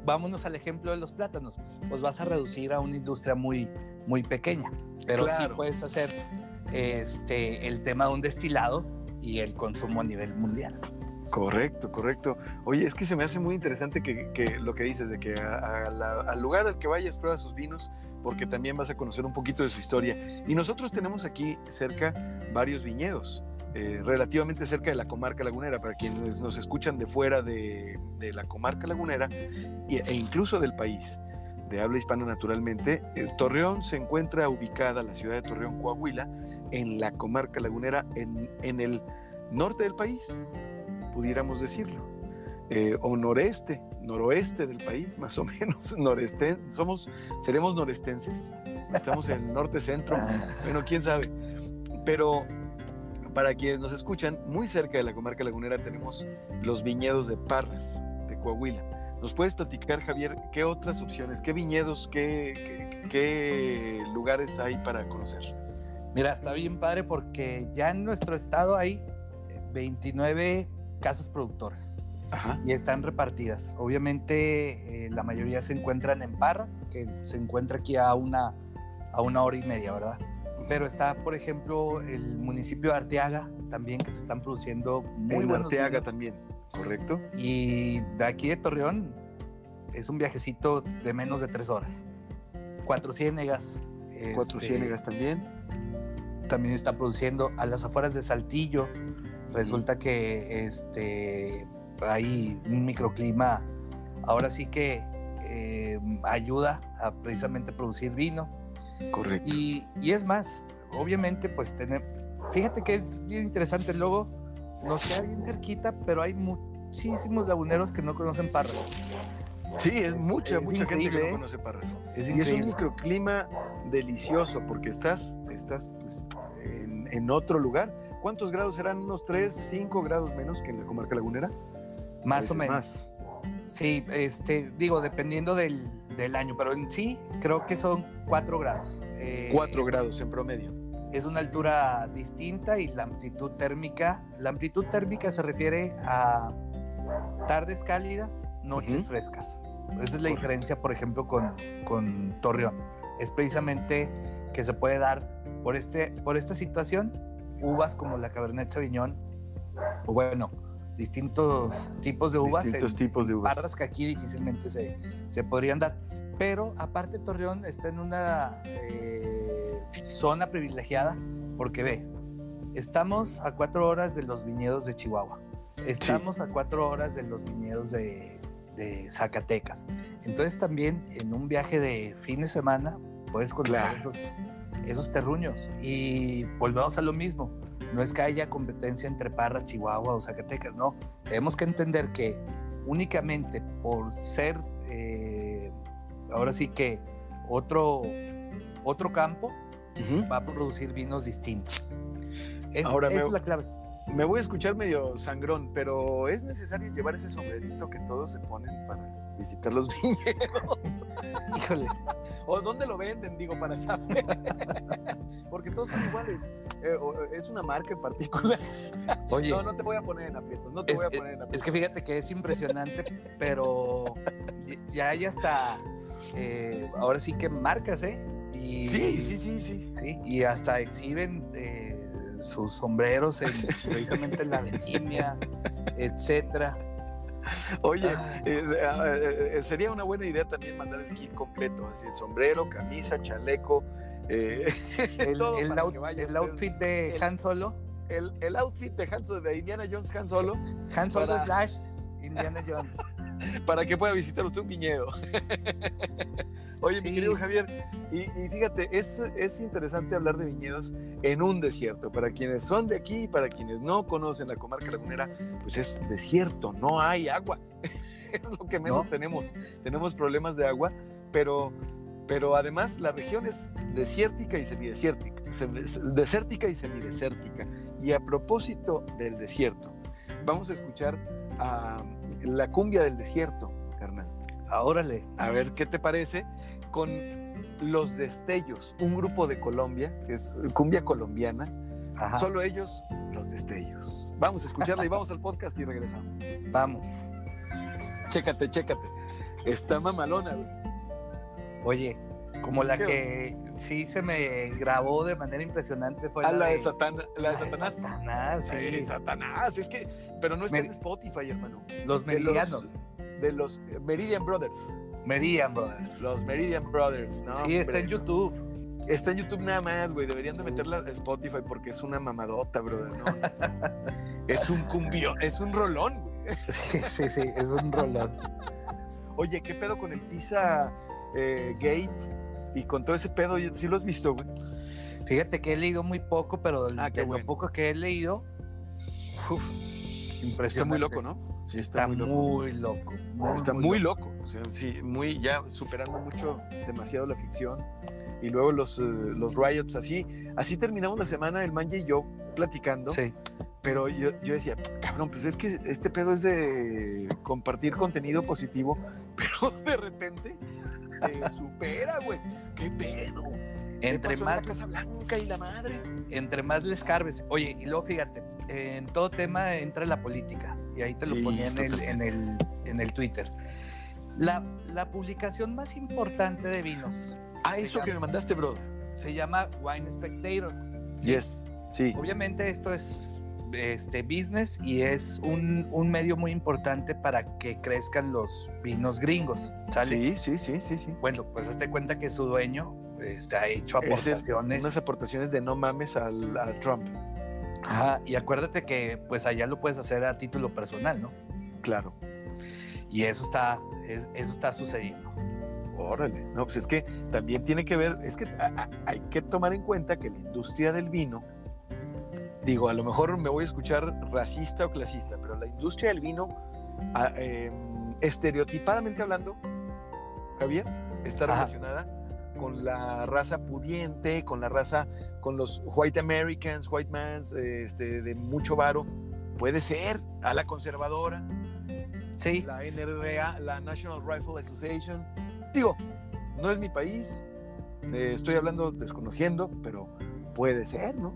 vámonos al ejemplo de los plátanos, pues vas a reducir a una industria muy, muy pequeña. Pero Claro. sí puedes hacer este, el tema de un destilado y el consumo a nivel mundial. Correcto, correcto. Oye, es que se me hace muy interesante que, que lo que dices, de que a- a la- al lugar al que vayas prueba sus vinos, porque también vas a conocer un poquito de su historia. Y nosotros tenemos aquí cerca varios viñedos, eh, relativamente cerca de la comarca lagunera, para quienes nos escuchan de fuera de, de la comarca lagunera e incluso del país, de habla hispana naturalmente. eh, Torreón se encuentra ubicada, la ciudad de Torreón, Coahuila, en la comarca lagunera, en, en el norte del país pudiéramos decirlo. Eh, o noreste, noroeste del país, más o menos, [laughs] noreste, somos, seremos norestenses, estamos en el norte centro, [laughs] bueno, quién sabe. Pero para quienes nos escuchan, muy cerca de la comarca lagunera tenemos los viñedos de Parras, de Coahuila. ¿Nos puedes platicar, Javier, qué otras opciones, qué viñedos, qué, qué- qué lugares hay para conocer? Mira, está bien padre porque ya en nuestro estado hay 29 casas productoras Ajá. y están repartidas. Obviamente eh, la mayoría se encuentran en Parras, que se encuentra aquí a una, a una hora y media, ¿verdad? Pero está, por ejemplo, el municipio de Arteaga también que se están produciendo muy en buenos Arteaga vinos. también, ¿correcto? Y de aquí de Torreón es un viajecito de menos de tres horas. Cuatro Ciénegas. Cuatro este, Ciénegas también. También está produciendo a las afueras de Saltillo. Resulta que este, hay un microclima, ahora sí que eh, ayuda a precisamente producir vino. Correcto. Y, y es más, obviamente, pues tener, fíjate que es bien interesante, luego nos queda bien cerquita, pero hay muchísimos laguneros que no conocen Parras. Sí, es, Es- mucha, es mucha gente que no ¿eh? conoce Parras. Es Y es un microclima delicioso porque estás, estás pues, en, en otro lugar. ¿Cuántos grados serán? ¿Unos 3, 5 grados menos que en la comarca lagunera? Más o menos. Más. Sí, este, digo, dependiendo del, del año, pero en sí creo que son 4 grados. Eh, 4 es- grados en promedio. Es una altura distinta y la amplitud térmica, la amplitud térmica se refiere a tardes cálidas, noches frescas. Esa es la Correcto. diferencia, por ejemplo, con, con Torreón. Es precisamente que se puede dar por, este, por esta situación uvas como la Cabernet Sauvignon, o bueno, distintos tipos de uvas Distintos en tipos de uvas. barras que aquí difícilmente se, se podrían dar. Pero aparte Torreón está en una eh, zona privilegiada porque ve, estamos a cuatro horas de los viñedos de Chihuahua, estamos a cuatro horas de los viñedos de, de Zacatecas. Entonces también en un viaje de fin de semana puedes conocer Claro. esos, esos terruños y volvemos a lo mismo. No es que haya competencia entre Parras, Chihuahua o Zacatecas, no. Tenemos que entender que únicamente por ser, eh, ahora sí que otro, otro campo, va a producir vinos distintos. Es, Ahora me- es la clave. Me voy a escuchar medio sangrón, pero es necesario llevar ese sombrerito que todos se ponen para visitar los [laughs] viñedos. Híjole, ¿O dónde lo venden? Digo, para saber. Porque todos son iguales. Eh, es una marca en particular. oye, No, no te voy a poner en aprietos. No te es, voy a poner en aprietos. es que fíjate que es impresionante, pero ya hay hasta, eh, ahora sí que marcas, ¿eh? Y, Sí, sí, sí, sí. Sí, y hasta exhiben eh, sus sombreros en, precisamente en la vendimia, etcétera. Oye, Ay. eh, eh, eh, sería una buena idea también mandar el kit completo, así sombrero, camisa, chaleco, [laughs] El, todo el para out- que vayan el outfit de el- Han Solo, el, el outfit de, Han, de Indiana Jones Han Solo Han Solo para- slash Indiana Jones. [laughs] para que pueda visitar usted un viñedo. [laughs] Oye, mi querido Javier, y, y fíjate, es, es interesante hablar de viñedos en un desierto. Para quienes son de aquí, para quienes no conocen la comarca lagunera, pues es desierto, no hay agua. [laughs] es lo que menos No. tenemos. Tenemos problemas de agua, pero, pero además la región es desértica y semidesértica, sem- desértica y semidesértica. Y a propósito del desierto, vamos a escuchar a la cumbia del desierto, carnal. Ah, Órale. A ver qué te parece con Los Destellos, un grupo de Colombia, que es cumbia colombiana. Ajá. Solo ellos, Los Destellos. Vamos a escucharla y vamos al podcast y regresamos. Vamos. Chécate, chécate. Está mamalona, güey. Oye, como la que sí se me grabó de manera impresionante fue Ah, la de de Satana- la de la de Satanás. Satanás, sí. La Satanás, es que, pero no está Mer- en Spotify, hermano. Los de los- meridianos. De los Meridian Brothers. Meridian Brothers. Los Meridian Brothers, ¿no? sí, está en YouTube. Está en YouTube nada más, güey. Deberían de meterla a Spotify porque es una mamadota, brother. ¿no? [laughs] es un cumbión, es un rolón, güey. [laughs] Sí, sí, sí, es un rolón. Oye, ¿qué pedo con el Pizza eh, Gate y con todo ese pedo? ¿Sí lo has visto, güey? Fíjate que he leído muy poco, pero Ah, de bueno. lo poco que he leído, uf, impresionante. Está muy loco, ¿no? Sí, Está, muy loco. muy, Está muy loco. O sea, sí, muy ya superando mucho, demasiado la ficción. Y luego los, eh, los riots, así. Así terminamos la semana, el Manje y yo platicando. Sí, Pero yo, yo decía, cabrón, pues es que este pedo es de compartir contenido positivo, [laughs] pero de repente te supera, güey. ¿Qué pedo? ¿Qué entre pasó en más, la Casa Blanca y la madre. entre más les carbes. Oye, y luego fíjate, en todo tema entra la política. Y ahí te lo Sí, ponía en el, en el, en el Twitter. La, la publicación más importante de vinos Ah, eso que me mandaste, bro. se llama Wine Spectator. Yes, sí. Obviamente esto es este, business y es un, un medio muy importante para que crezcan los vinos gringos. ¿sale? Sí, sí, sí, sí, sí. Bueno, pues hazte cuenta que su dueño ha hecho es aportaciones. Unas aportaciones de no mames al, a Trump. Ajá, y acuérdate que pues allá lo puedes hacer a título personal, ¿no? Claro. Y eso está, es- eso está sucediendo. Órale. No, pues es que también tiene que ver, es que a- a- hay que tomar en cuenta que la industria del vino, digo, a lo mejor me voy a escuchar racista o clasista, pero la industria del vino, a- em, estereotipadamente hablando, Javier, está Ajá. relacionada con la raza pudiente, con la raza, con los white Americans, white mans, este, de mucho varo. Puede ser a la conservadora, Sí, la NRA, la National Rifle Association. Digo, no es mi país, eh, estoy hablando desconociendo, pero puede ser, ¿no?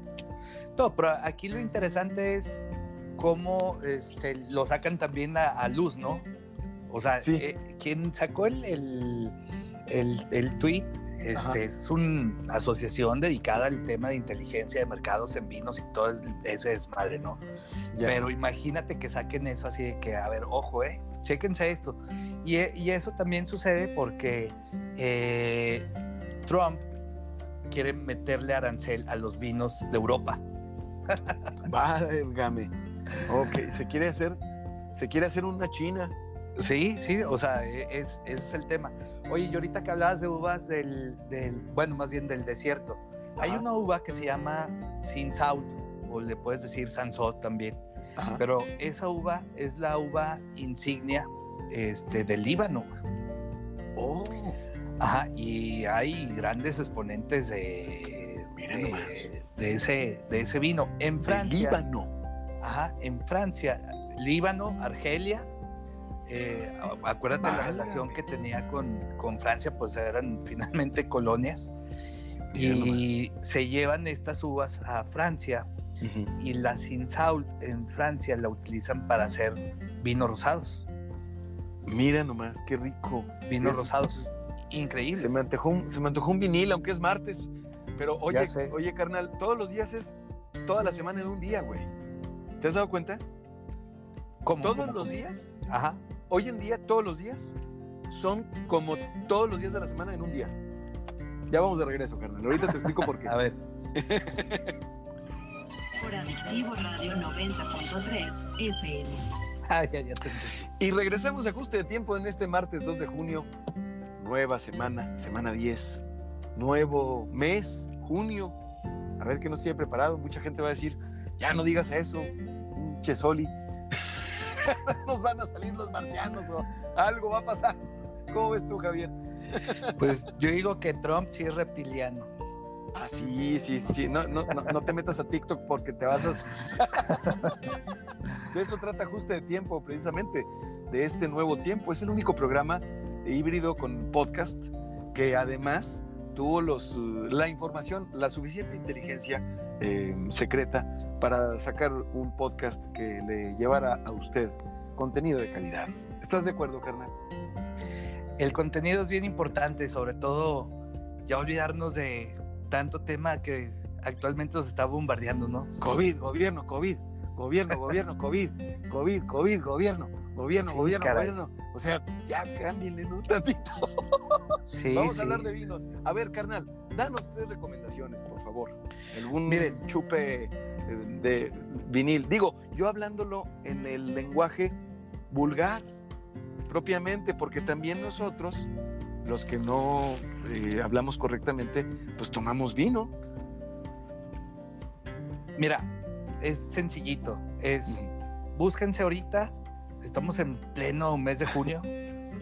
No, pero aquí lo interesante es cómo este, lo sacan también a, a luz, ¿no? O sea, Sí. eh, quien sacó el, el, el, el tweet este, es una asociación dedicada al tema de inteligencia de mercados en vinos y todo ese desmadre, ¿no? Pero imagínate que saquen eso así de que, a ver, ojo, eh, chéquense esto. Y, y eso también sucede porque eh, Trump quiere meterle arancel a los vinos de Europa. [laughs] Válgame. Ok, se quiere hacer, se quiere hacer una china. Sí, sí, o sea, e- es, ese es el tema. Oye, y ahorita que hablabas de uvas del, del bueno, más bien del desierto, hay una uva que se llama Sin Salt, o le puedes decir Sansot también, Ajá. pero esa uva es la uva insignia este, del Líbano. Oh, Ajá, y hay grandes exponentes de, De, ese, de ese vino. En de Francia, Líbano. ajá, en Francia, Líbano, Argelia, eh, acuérdate la relación que tenía con, con Francia, pues eran [laughs] finalmente colonias. Y se llevan estas uvas a Francia y la Cinsault en Francia la utilizan para hacer vinos rosados. Mira nomás, qué rico. Vinos rosados increíbles. Se me, antojó un, se me antojó un vinil, aunque es martes. Pero oye, oye, carnal, todos los días es toda la semana en un día, güey. ¿Te has dado cuenta? ¿Cómo? Todos ¿Cómo? los días, Ajá. hoy en día, todos los días, son como todos los días de la semana en un día. Ya vamos de regreso, carnal. Ahorita te explico por qué. [laughs] A ver. Por Adictivo Radio 90.3 FM. Ah, ya, ya te. Y regresamos a ajuste de tiempo en este martes 2 de junio. Nueva semana, semana 10. Nuevo mes, junio. A ver qué nos tiene preparado. Mucha gente va a decir, ya no digas eso, pinche Soli. [laughs] nos van a salir los marcianos o algo va a pasar. ¿Cómo ves tú, Javier? Pues yo digo que Trump sí es reptiliano. Ah, sí, sí, sí. No, no, no, no te metas a TikTok porque te vas a... de eso trata ajuste de tiempo, precisamente, de este nuevo tiempo. Es el único programa híbrido con podcast que además tuvo los, la información, la suficiente inteligencia eh, secreta para sacar un podcast que le llevara a usted contenido de calidad. ¿Estás de acuerdo, carnal? El contenido es bien importante, sobre todo ya olvidarnos de tanto tema que actualmente nos está bombardeando, ¿no? COVID, gobierno, COVID, gobierno, gobierno, COVID, COVID, COVID, gobierno, gobierno, Sí, gobierno, caray. gobierno. O sea, ya cámbienle ¿no? tantito. Sí, Vamos sí. a hablar de vinos. A ver, carnal, danos tres recomendaciones, por favor. Algún Miren. chupe eh, de vinil. Digo, yo hablándolo en el lenguaje vulgar, propiamente, porque también nosotros, los que no eh, hablamos correctamente, pues tomamos vino. Mira, es sencillito. Es búsquense ahorita, estamos en pleno mes de junio,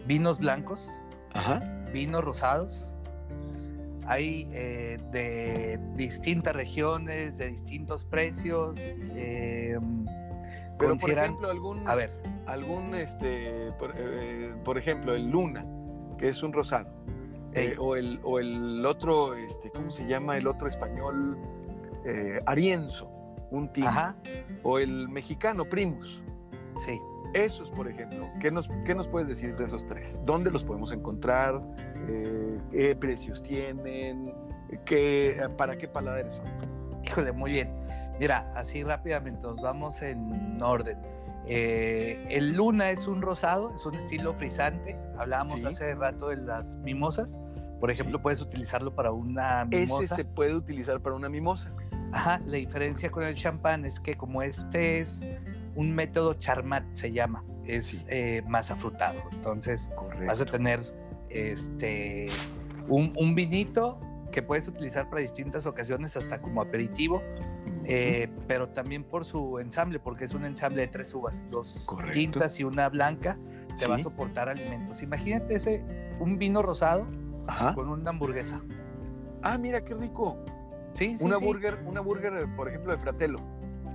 vinos blancos, Ajá. vinos rosados. Hay eh, de distintas regiones, de distintos precios. eh, Pero por ejemplo, algún, a ver, algún este, por, eh, por ejemplo, el Luna, que es un rosado. O, el, o el otro, este, ¿cómo se llama? El otro español, Arienzo, un tinto. ajá, O el mexicano, Primus. sí. Esos, por ejemplo, ¿qué nos, qué nos puedes decir de esos tres? ¿Dónde los podemos encontrar? Eh, ¿Qué precios tienen? ¿Qué, ¿Para qué paladares son? Híjole, muy bien. Mira, así rápidamente nos vamos en orden. Eh, el Luna es un rosado, es un estilo frisante. Hablábamos Sí. hace rato de las mimosas. Por ejemplo, Sí. puedes utilizarlo para una mimosa. Ese se puede utilizar para una mimosa. Ajá, la diferencia con el champán es que como este es un método charmat, se llama, es Sí. eh, más afrutado. Entonces Correcto. vas a tener este, un, un vinito que puedes utilizar para distintas ocasiones, hasta como aperitivo, eh, pero también por su ensamble, porque es un ensamble de tres uvas, dos Correcto. tintas y una blanca, te va a soportar alimentos. Imagínate ese, un vino rosado Ajá. con una hamburguesa. Ah, mira qué rico. Sí, sí, una burger, una burger, por ejemplo, de Fratello.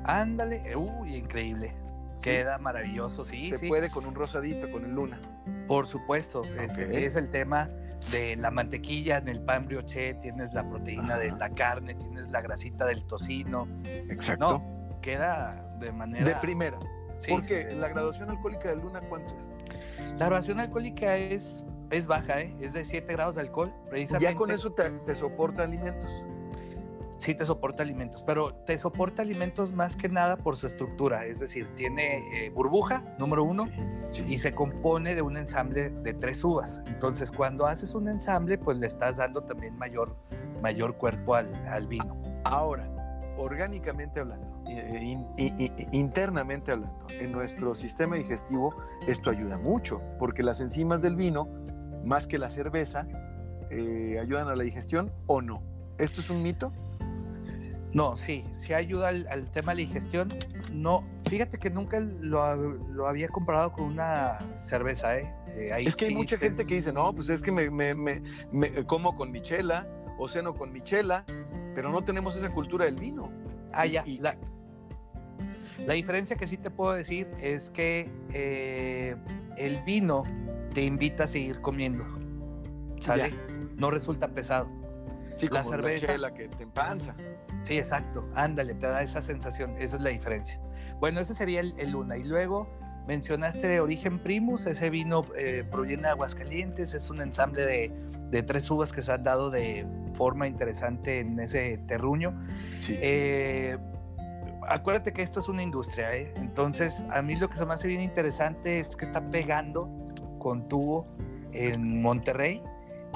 Ándale, uy, increíble. Sí. Queda maravilloso, sí, se sí. puede con un rosadito, con el luna. Por supuesto, este, tienes el tema de la mantequilla en el pan brioche, tienes la proteína de la carne, tienes la grasita del tocino. Exacto. No, queda de manera... De primera. Sí, Porque sí. la graduación alcohólica del luna, ¿cuánto es? La graduación alcohólica es, es baja, ¿eh? es de 7 grados de alcohol. Precisamente Ya con eso te, te soporta alimentos. Sí te soporta alimentos, pero te soporta alimentos más que nada por su estructura. Es decir, tiene eh, burbuja, número uno, Sí. y se compone de un ensamble de tres uvas. Entonces, cuando haces un ensamble, pues le estás dando también mayor, mayor cuerpo al, al vino. Ahora, orgánicamente hablando, eh, in- i- i- internamente hablando, en nuestro sistema digestivo esto ayuda mucho, porque las enzimas del vino, más que la cerveza, eh, ayudan a la digestión o no. ¿Esto es un mito? No, sí, sí ayuda al, al tema de la digestión. No, fíjate que nunca lo, ha- lo había comparado con una cerveza, ¿eh? Eh, ahí es que hay mucha gente que dice, no, pues es que me, me- me- me como con michela o ceno con michela, pero no tenemos esa cultura del vino. Ah, y- ya. y- La, la diferencia que sí te puedo decir es que eh, el vino te invita a seguir comiendo. ¿Sale? Ya. No resulta pesado. Sí, La como cerveza. chela que te empanza. Sí, exacto. Ándale, te da esa sensación. Esa es la diferencia. Bueno, ese sería el, el Luna. Y luego mencionaste origen Primus. Ese vino eh, proviene de Aguascalientes. Es un ensamble de, de tres uvas que se han dado de forma interesante en ese terruño. Sí. Eh, acuérdate que esto es una industria, ¿eh? Entonces, a mí lo que se me hace bien interesante es que está pegando con tubo en Monterrey.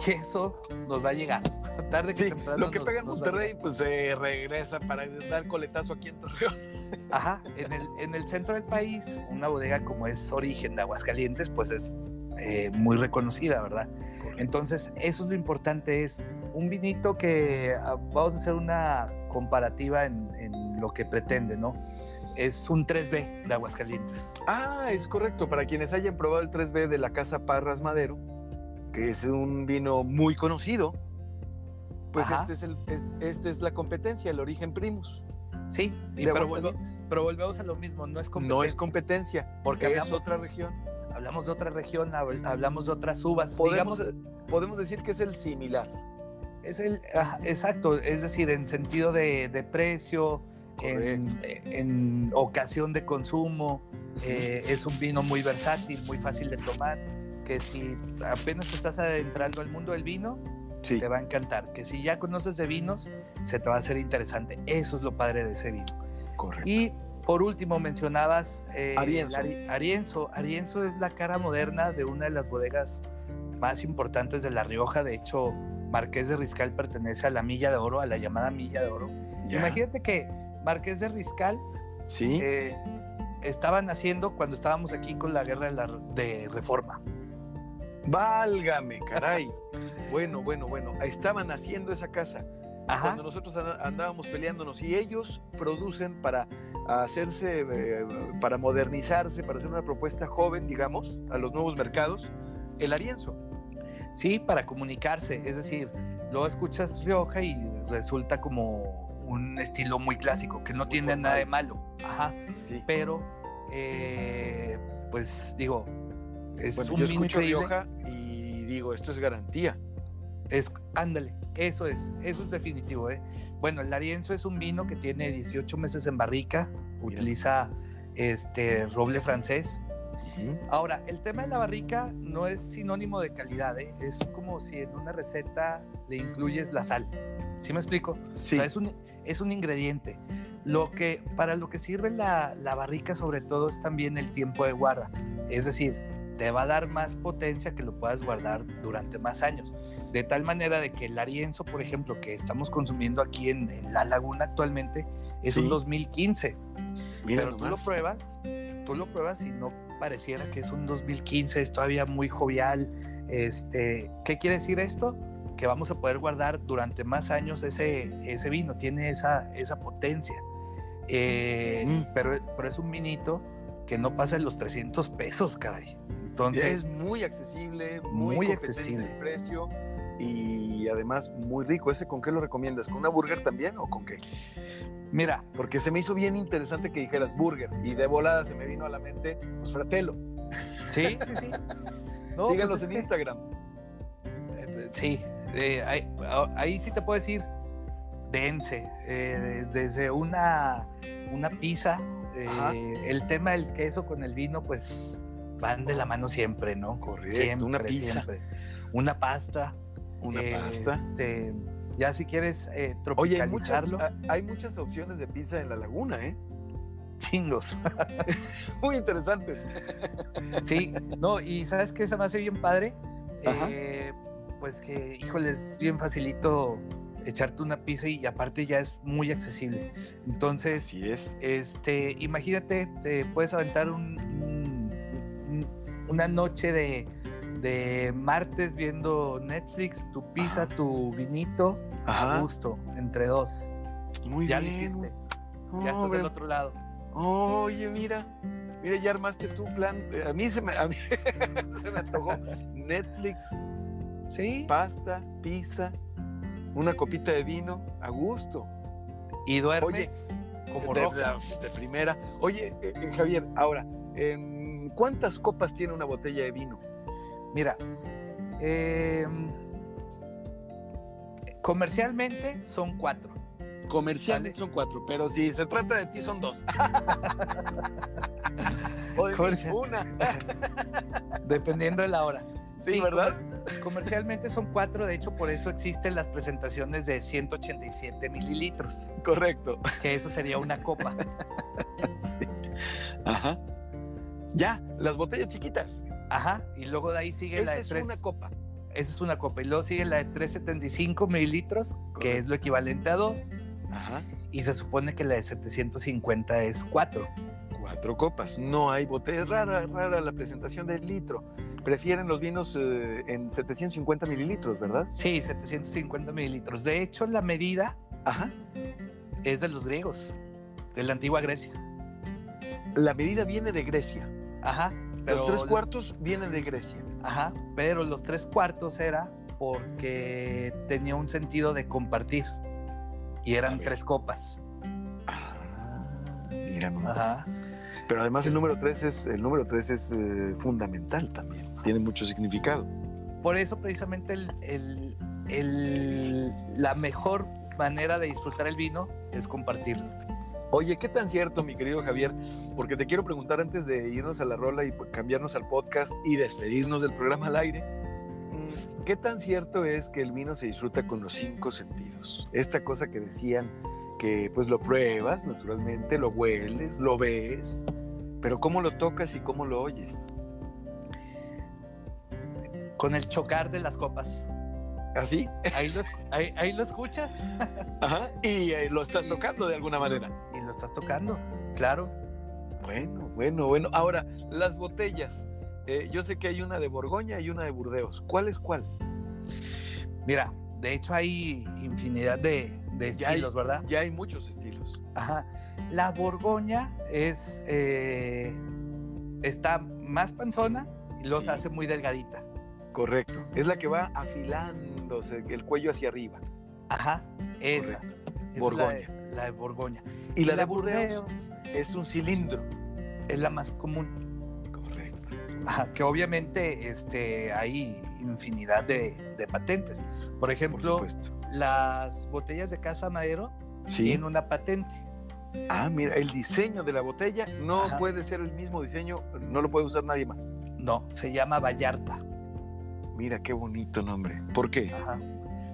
Y eso nos va a llegar. [laughs] Tarde que Sí, temprano. lo que nos- pega en Monterrey, pues se regresa para dar coletazo aquí en Torreón. [laughs] Ajá, en el, en el centro del país, una bodega como es Origen de Aguascalientes, pues es eh, muy reconocida, ¿verdad? Entonces, eso es lo importante, es un vinito que ah, vamos a hacer una comparativa en, en lo que pretende, ¿no? Es un 3B de Aguascalientes. Ah, es correcto. Para quienes hayan probado el 3B de la Casa Parras Madero, que es un vino muy conocido, pues Ajá. este es, el, es- este es la competencia, el origen primus. Sí, y pero, volvemos a lo mismo, no es competencia. No es competencia, porque es hablamos, otra región. hablamos de otra región, hab- hablamos de otras uvas. Podemos, digamos, podemos decir que es el similar. Es el, exacto, es decir, en sentido de, de precio, en ocasión de consumo, [laughs] eh, es un vino muy versátil, muy fácil de tomar, que si apenas estás adentrando al mundo del vino, Sí, te va a encantar, que si ya conoces de vinos, se te va a hacer interesante. Eso es lo padre de ese vino. correcto. Y por último mencionabas eh, Arienzo. Ari- Arienzo. Arienzo es la cara moderna de una de las bodegas más importantes de La Rioja. De hecho, Marqués de Riscal pertenece a la Milla de Oro, a la llamada Milla de Oro. Ya. Imagínate que Marqués de Riscal Sí, eh, estaba naciendo cuando estábamos aquí con la guerra de, la, de Reforma. Válgame, caray. bueno, bueno, bueno. Estaban haciendo esa casa. Ajá. cuando nosotros and- andábamos peleándonos y ellos producen para hacerse, eh, para modernizarse, para hacer una propuesta joven, digamos, a los nuevos mercados, el Arienzo. Sí, para comunicarse. Es decir, luego escuchas Rioja y resulta como un estilo muy clásico, que no Muy tiene nada de malo. Ajá. Sí. pero eh, pues digo, es Bueno, un yo vino escucho. Rioja y digo, esto es garantía. Es, ándale, eso es, eso es definitivo. ¿eh? Bueno, el Arienzo es un vino que tiene 18 meses en barrica, utiliza este roble francés. Ahora, el tema de la barrica no es sinónimo de calidad, ¿eh? es como si en una receta le incluyes la sal. ¿Sí me explico? Sí. O sea, es un, es un ingrediente. Lo que, para lo que sirve la, la barrica, sobre todo, es también el tiempo de guarda. Es decir, te va a dar más potencia que lo puedas guardar durante más años. De tal manera de que el arienzo, por ejemplo, que estamos consumiendo aquí en, en la laguna actualmente, es Sí. un 2015. Mira Pero tú lo pruebas, tú lo pruebas y no pareciera que es un 2015, es todavía muy jovial. Este, ¿Qué quiere decir esto? Que vamos a poder guardar durante más años ese, ese vino, tiene esa, esa potencia. Eh, Mm. pero, pero es un vinito que no pasa de los 300 pesos, caray. Entonces, es muy accesible, muy, Muy accesible. en precio y además muy rico. ¿Ese con qué lo recomiendas? ¿Con una burger también o con qué? mira, Porque se me hizo bien interesante que dijeras burger y de volada se me vino a la mente, pues fratelo. sí, sí, sí. [laughs] No, Síganos pues es en que- Instagram. Sí, eh, ahí, ahí sí te puedo decir, dense, eh, desde una, una pizza, eh, el tema del queso con el vino, pues van de la mano siempre, ¿no? Correcto, Siempre, una pizza. siempre. Una pasta. Una eh, pasta. Este, ya si quieres eh, Oye, hay muchas, tropicalizarlo, ha- hay muchas opciones de pizza en la laguna, ¿eh? chingos. [laughs] Muy interesantes. [laughs] Sí, no, y ¿sabes qué se me hace bien padre? Eh, pues que, híjole, es bien facilito echarte una pizza y aparte ya es muy accesible. Entonces, Así es. este, imagínate, te puedes aventar un- una noche de, de martes viendo Netflix, tu pizza, Ajá. tu vinito, a gusto, entre dos. Muy ya bien. lo hiciste, Oh, ya estás del otro lado. Oye, mira. Mira, ya armaste tu plan. A mí se me, a mí [laughs] se me antojó Netflix, Sí. pasta, pizza, una copita de vino, a gusto. Y duermes como de, rojo. de- de primera. Oye, eh, eh, Javier, ahora, em, ¿cuántas copas tiene una botella de vino? Mira, em, comercialmente son cuatro. Comercialmente son cuatro, pero si se trata de ti son dos. [laughs] o de mí, una. [laughs] Dependiendo de la hora. Sí, ¿verdad? comer- comercialmente son cuatro, de hecho por eso existen las presentaciones de 187 mililitros, Correcto. que eso sería una copa. [laughs] Sí. Ajá. Ya, las botellas chiquitas. Ajá, y luego de ahí sigue la Esa de es una copa. Esa es una copa, y luego sigue la de 375 mililitros, que es lo equivalente a dos, Ajá. y se supone que la de 750 es cuatro. Cuatro copas. No hay botellas. Rara, rara la presentación del litro. Prefieren los vinos eh, en 750 mililitros, ¿verdad? Sí, 750 mililitros. De hecho, la medida Ajá. es de los griegos, de la antigua Grecia. La medida viene de Grecia. Ajá. Pero, los tres cuartos vienen de Grecia. Ajá, pero los tres cuartos era porque tenía un sentido de compartir. Y eran tres copas. Ah, mira nomás. Ajá. Pero además el número 3 es, el número tres es eh, fundamental también. Tiene mucho significado. Por eso precisamente el, el- el- la mejor manera de disfrutar el vino es compartirlo. Oye, ¿qué tan cierto, mi querido Javier? Porque te quiero preguntar antes de irnos a la rola y cambiarnos al podcast y despedirnos del programa al aire. mm, ¿Qué tan cierto es que el vino se disfruta con los cinco sentidos? Esta cosa que decían que pues lo pruebas naturalmente, lo hueles, lo ves, pero cómo lo tocas y cómo lo oyes. Con el chocar de las copas. ¿Así? Ahí lo, ahí, ahí lo escuchas [laughs] Ajá. Y eh, lo estás tocando de alguna manera. y lo estás tocando. Claro. Bueno, bueno, bueno. Ahora, las botellas. Eh, yo sé que hay una de Borgoña y una de Burdeos. ¿Cuál es cuál? Mira, de hecho hay infinidad de, de Ya hay- estilos, ¿verdad? Ya hay muchos estilos. Ajá. La Borgoña es eh, está más panzona y Sí. se hace muy delgadita. Correcto. Es la que va afilándose el cuello hacia arriba. Ajá. Esa. Correcto. es Borgoña. La de, la de Borgoña. Y, la, de Burdeos, es un cilindro. es la más común. Correcto. Ajá, que obviamente este, hay infinidad de, de patentes. Por ejemplo, las botellas de Casa Madero Sí. tienen una patente Ah, mira, el diseño de la botella no Ajá. puede ser el mismo diseño, no lo puede usar nadie más. No, se llama Vallarta. Mira qué bonito nombre. ¿Por qué? Ajá.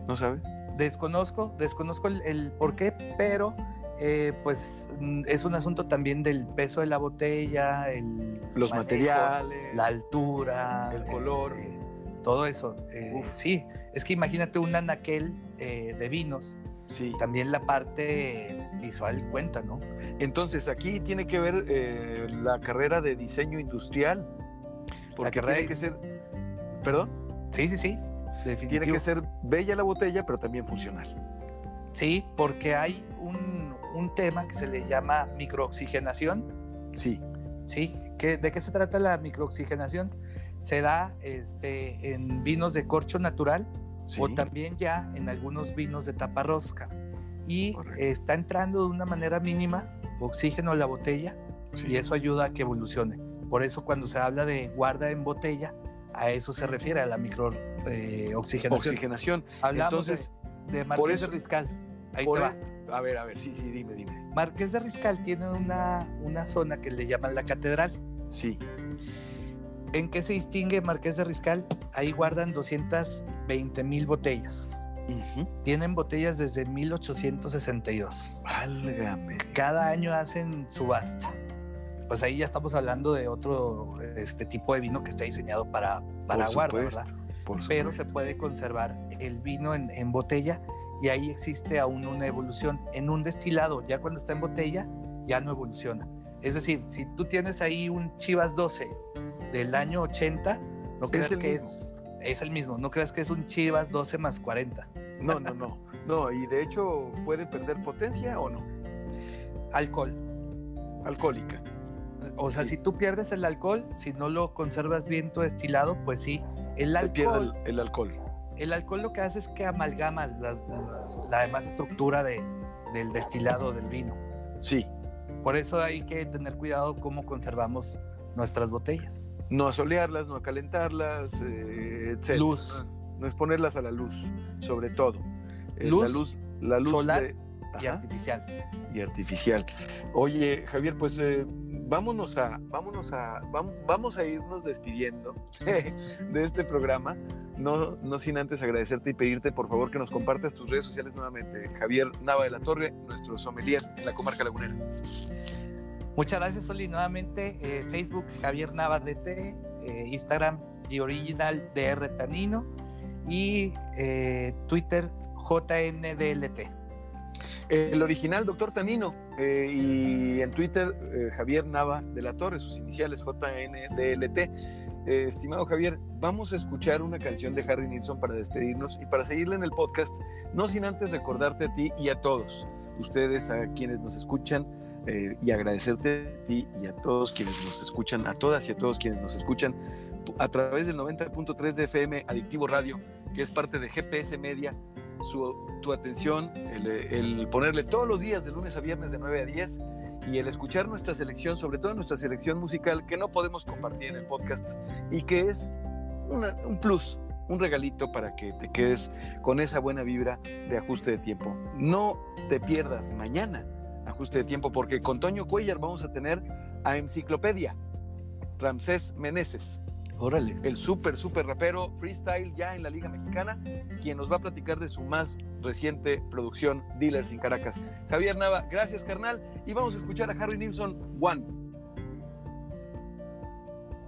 ¿No sabe? Desconozco, desconozco el, el por qué, pero eh, pues mm, es un asunto también del peso de la botella, el Los manejo, materiales. la altura, El color. este, todo eso. Eh, sí, es que imagínate un anaquel eh, de vinos, Sí. también la parte visual cuenta, ¿no? Entonces aquí tiene que ver eh, la carrera de diseño industrial. Porque carrera tiene que ser. ¿Perdón? Sí, sí, sí, definitivo. Tiene que ser bella la botella, pero también funcional. Sí, porque hay un, un tema que se le llama microoxigenación. Sí. Sí, ¿Qué- ¿de qué se trata la microoxigenación? Se da este, en vinos de corcho natural sí. o también ya en algunos vinos de tapa rosca. Y Correcto. está entrando de una manera mínima oxígeno a la botella sí. y eso ayuda a que evolucione. Por eso cuando se habla de guarda en botella, a eso se refiere, a la microoxigenación. Oxigenación. Hablamos de- Entonces, de, por Marqués eso- de Riscal. Ahí por te va. e- A ver, a ver, sí, sí, dime, dime. Marqués de Riscal tiene una, una zona que le llaman la catedral. Sí. ¿En qué se distingue Marqués de Riscal? Ahí guardan 220 mil botellas. Tienen botellas desde 1862. Válgame. Cada año hacen subasta. Pues ahí ya estamos hablando de otro este tipo de vino que está diseñado para, para Por guarda, supuesto, ¿verdad? por Pero se puede conservar el vino en, en botella y ahí existe aún una evolución. En un destilado, ya cuando está en botella, ya no evoluciona. Es decir, si tú tienes ahí un Chivas 12 del año 80, no creas que mismo. es, es el mismo, no creas que es un Chivas 12 más 40. No, no, no. No, y de hecho puede perder potencia o no. Alcohol. Alcohólica. O sea, Sí. si tú pierdes el alcohol, si no lo conservas bien tu destilado, pues sí. El Se pierde alcohol, el, el alcohol. el alcohol lo que hace es que amalgama las- las- la demás estructura de- del destilado del vino. Sí. Por eso hay que tener cuidado cómo conservamos nuestras botellas. No asolearlas, no acalentarlas, eh, etc. Luz. No, es- no exponerlas a la luz, sobre todo. Eh, Luz, la luz, la luz solar de- Y artificial. y artificial. Oye, Javier, pues eh, vámonos a, vámonos a, vam- vamos a irnos despidiendo [laughs] de este programa. No, no sin antes agradecerte y pedirte por favor que nos compartas tus redes sociales nuevamente. Javier Nava de la Torre, nuestro sommelier en la comarca lagunera. Muchas gracias, Oli. Nuevamente, eh, Facebook Javier Nava DT, eh, Instagram The Original DR Tanino y Twitter JNDLT. El original, doctor Tanino, eh, y en Twitter, eh, Javier Nava de la Torre, sus iniciales JNDLT. Eh, estimado Javier, vamos a escuchar una canción de Harry Nilsson para despedirnos y para seguirle en el podcast, no sin antes recordarte a ti y a todos, ustedes, a quienes nos escuchan, y agradecerte a ti y a todos quienes nos escuchan, a todas y a todos quienes nos escuchan a través del 90.3 de FM Adictivo Radio, que es parte de GPS Media, tu atención, el, ponerle todos los días de lunes a viernes de 9 a 10 y el escuchar nuestra selección, sobre todo nuestra selección musical que no podemos compartir en el podcast y que es un plus, un regalito para que te quedes con esa buena vibra de ajuste de tiempo. No te pierdas mañana ajuste de tiempo porque con Toño Cuellar vamos a tener a Enciclopedia, Ramsés Meneses Órale. el súper, súper rapero freestyle ya en la Liga Mexicana, quien nos va a platicar de su más reciente producción, Dealers in Caracas. Javier Nava, gracias carnal, y vamos a escuchar a Harry Nilsson One.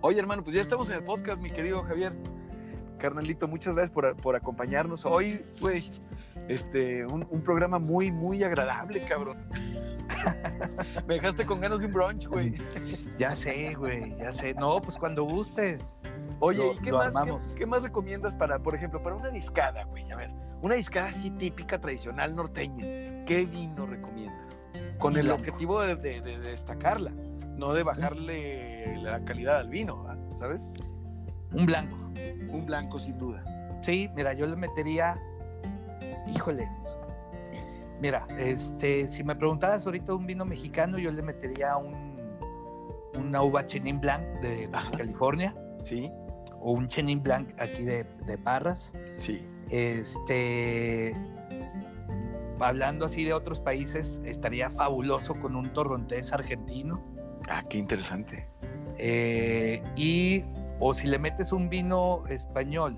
Oye hermano, pues ya estamos en el podcast, mi querido Javier. Carnalito, muchas gracias por, por acompañarnos hoy, güey. Este, un, un programa muy, muy agradable, cabrón. [laughs] Me dejaste con ganas de un brunch, güey. [laughs] Ya sé, güey, ya sé. No, pues cuando gustes. Oye, Lo- ¿y qué más, qué, qué más recomiendas para, por ejemplo, para una discada, güey? A ver, una discada así típica, tradicional, norteña. ¿Qué vino recomiendas? Con el blanco. objetivo de, de- de destacarla, no de bajarle la calidad al vino. ¿sabes? Un blanco. Un blanco, sin duda. Sí, mira, yo le metería. Híjole. Mira, este, si me preguntaras ahorita un vino mexicano, yo le metería un una uva Chenin Blanc de Baja California Sí, o un Chenin Blanc aquí de, de Parras. sí. Este hablando así de otros países, estaría fabuloso con un torrontés argentino. Ah, qué interesante. Eh, y, o si le metes un vino español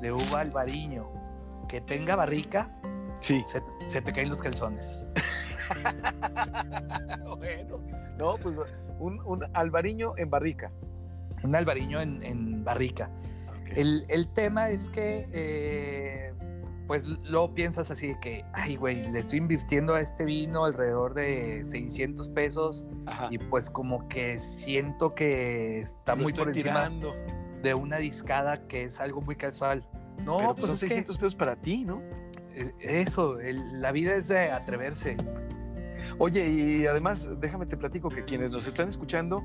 de uva albariño que tenga barrica, Sí. se, se te caen los calzones. [laughs] bueno, no, pues un, un albariño en barrica. Un albariño en, en barrica. El, el tema es que, eh, pues luego piensas así de que, ay, güey, le estoy invirtiendo a este vino alrededor de 600 pesos Ajá. y pues como que siento que está Lo muy por encima tirando. de una discada que es algo muy casual. No, Pero pues son es que, 600 pesos para ti, ¿no? eh, eso, el- la vida es de atreverse. Oye, y además, déjame te platico que quienes nos están escuchando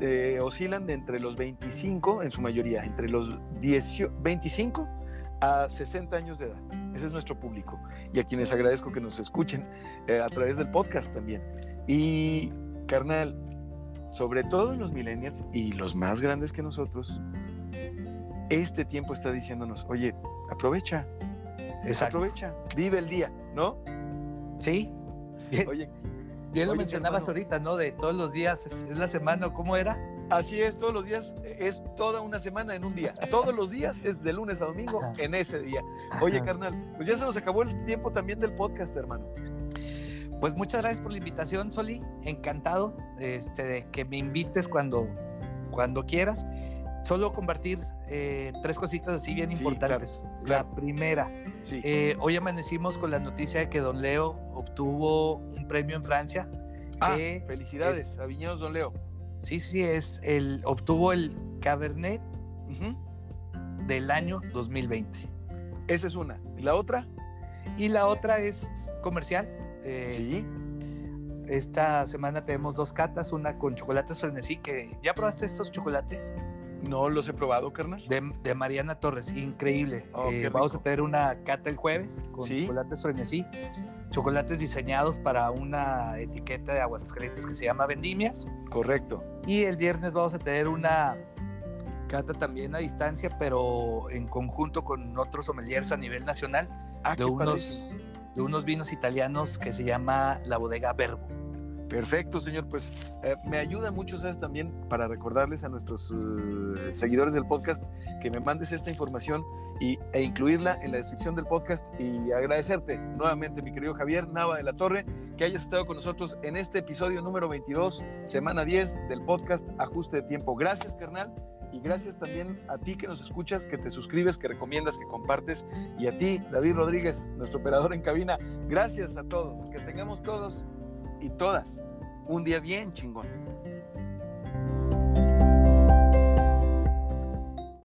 eh, oscilan de entre los 25, en su mayoría, entre los 10 25 a 60 años de edad. Ese es nuestro público. Y a quienes agradezco que nos escuchen eh, a través del podcast también. Y, carnal, sobre todo en los millennials y los más grandes que nosotros, este tiempo está diciéndonos, oye, aprovecha, Exacto. aprovecha, vive el día, ¿no? Sí. Bien, Oye, bien lo oye, mencionabas hermano. ahorita, ¿no? De todos los días, es, es la semana, ¿cómo era? Así es, todos los días es toda una semana en un día. Todos los días es de lunes a domingo Ajá. en ese día. Oye, Ajá. carnal, pues ya se nos acabó el tiempo también del podcast, hermano. Pues muchas gracias por la invitación, Soli. Encantado este, de que me invites cuando, cuando quieras. Solo compartir eh, tres cositas así bien Sí, importantes. claro. La primera, Sí. eh, hoy amanecimos con la noticia de que Don Leo obtuvo un premio en Francia. ah, felicidades es- a Viñedos Don Leo. Sí, sí, es el, obtuvo el Cabernet del año 2020. Esa es una. ¿Y la otra? Y la otra es comercial. eh, sí. Esta semana tenemos dos catas, una con chocolates frenesí, que ya probaste estos chocolates No los he probado, carnal. de, de Mariana Torres, increíble. Oh, Eh, vamos a tener una cata el jueves con Sí. chocolates frenesí, chocolates diseñados para una etiqueta de Aguascalientes que se llama Vendimias. Correcto. Y el viernes vamos a tener una cata también a distancia, pero en conjunto con otros sommeliers a nivel nacional Ah, de unos, de unos vinos italianos que se llama la bodega Verbo. Perfecto, señor. Pues eh, me ayuda mucho, ¿sabes? También para recordarles a nuestros eh, seguidores del podcast que me mandes esta información y, e incluirla en la descripción del podcast y agradecerte nuevamente, mi querido Javier Nava de la Torre, que hayas estado con nosotros en este episodio número 22, semana 10 del podcast Ajuste de Tiempo. Gracias, carnal. Y gracias también a ti que nos escuchas, que te suscribes, que recomiendas, que compartes. Y a ti, David Rodríguez, nuestro operador en cabina. Gracias a todos. Que tengamos todos y todas un día bien chingón.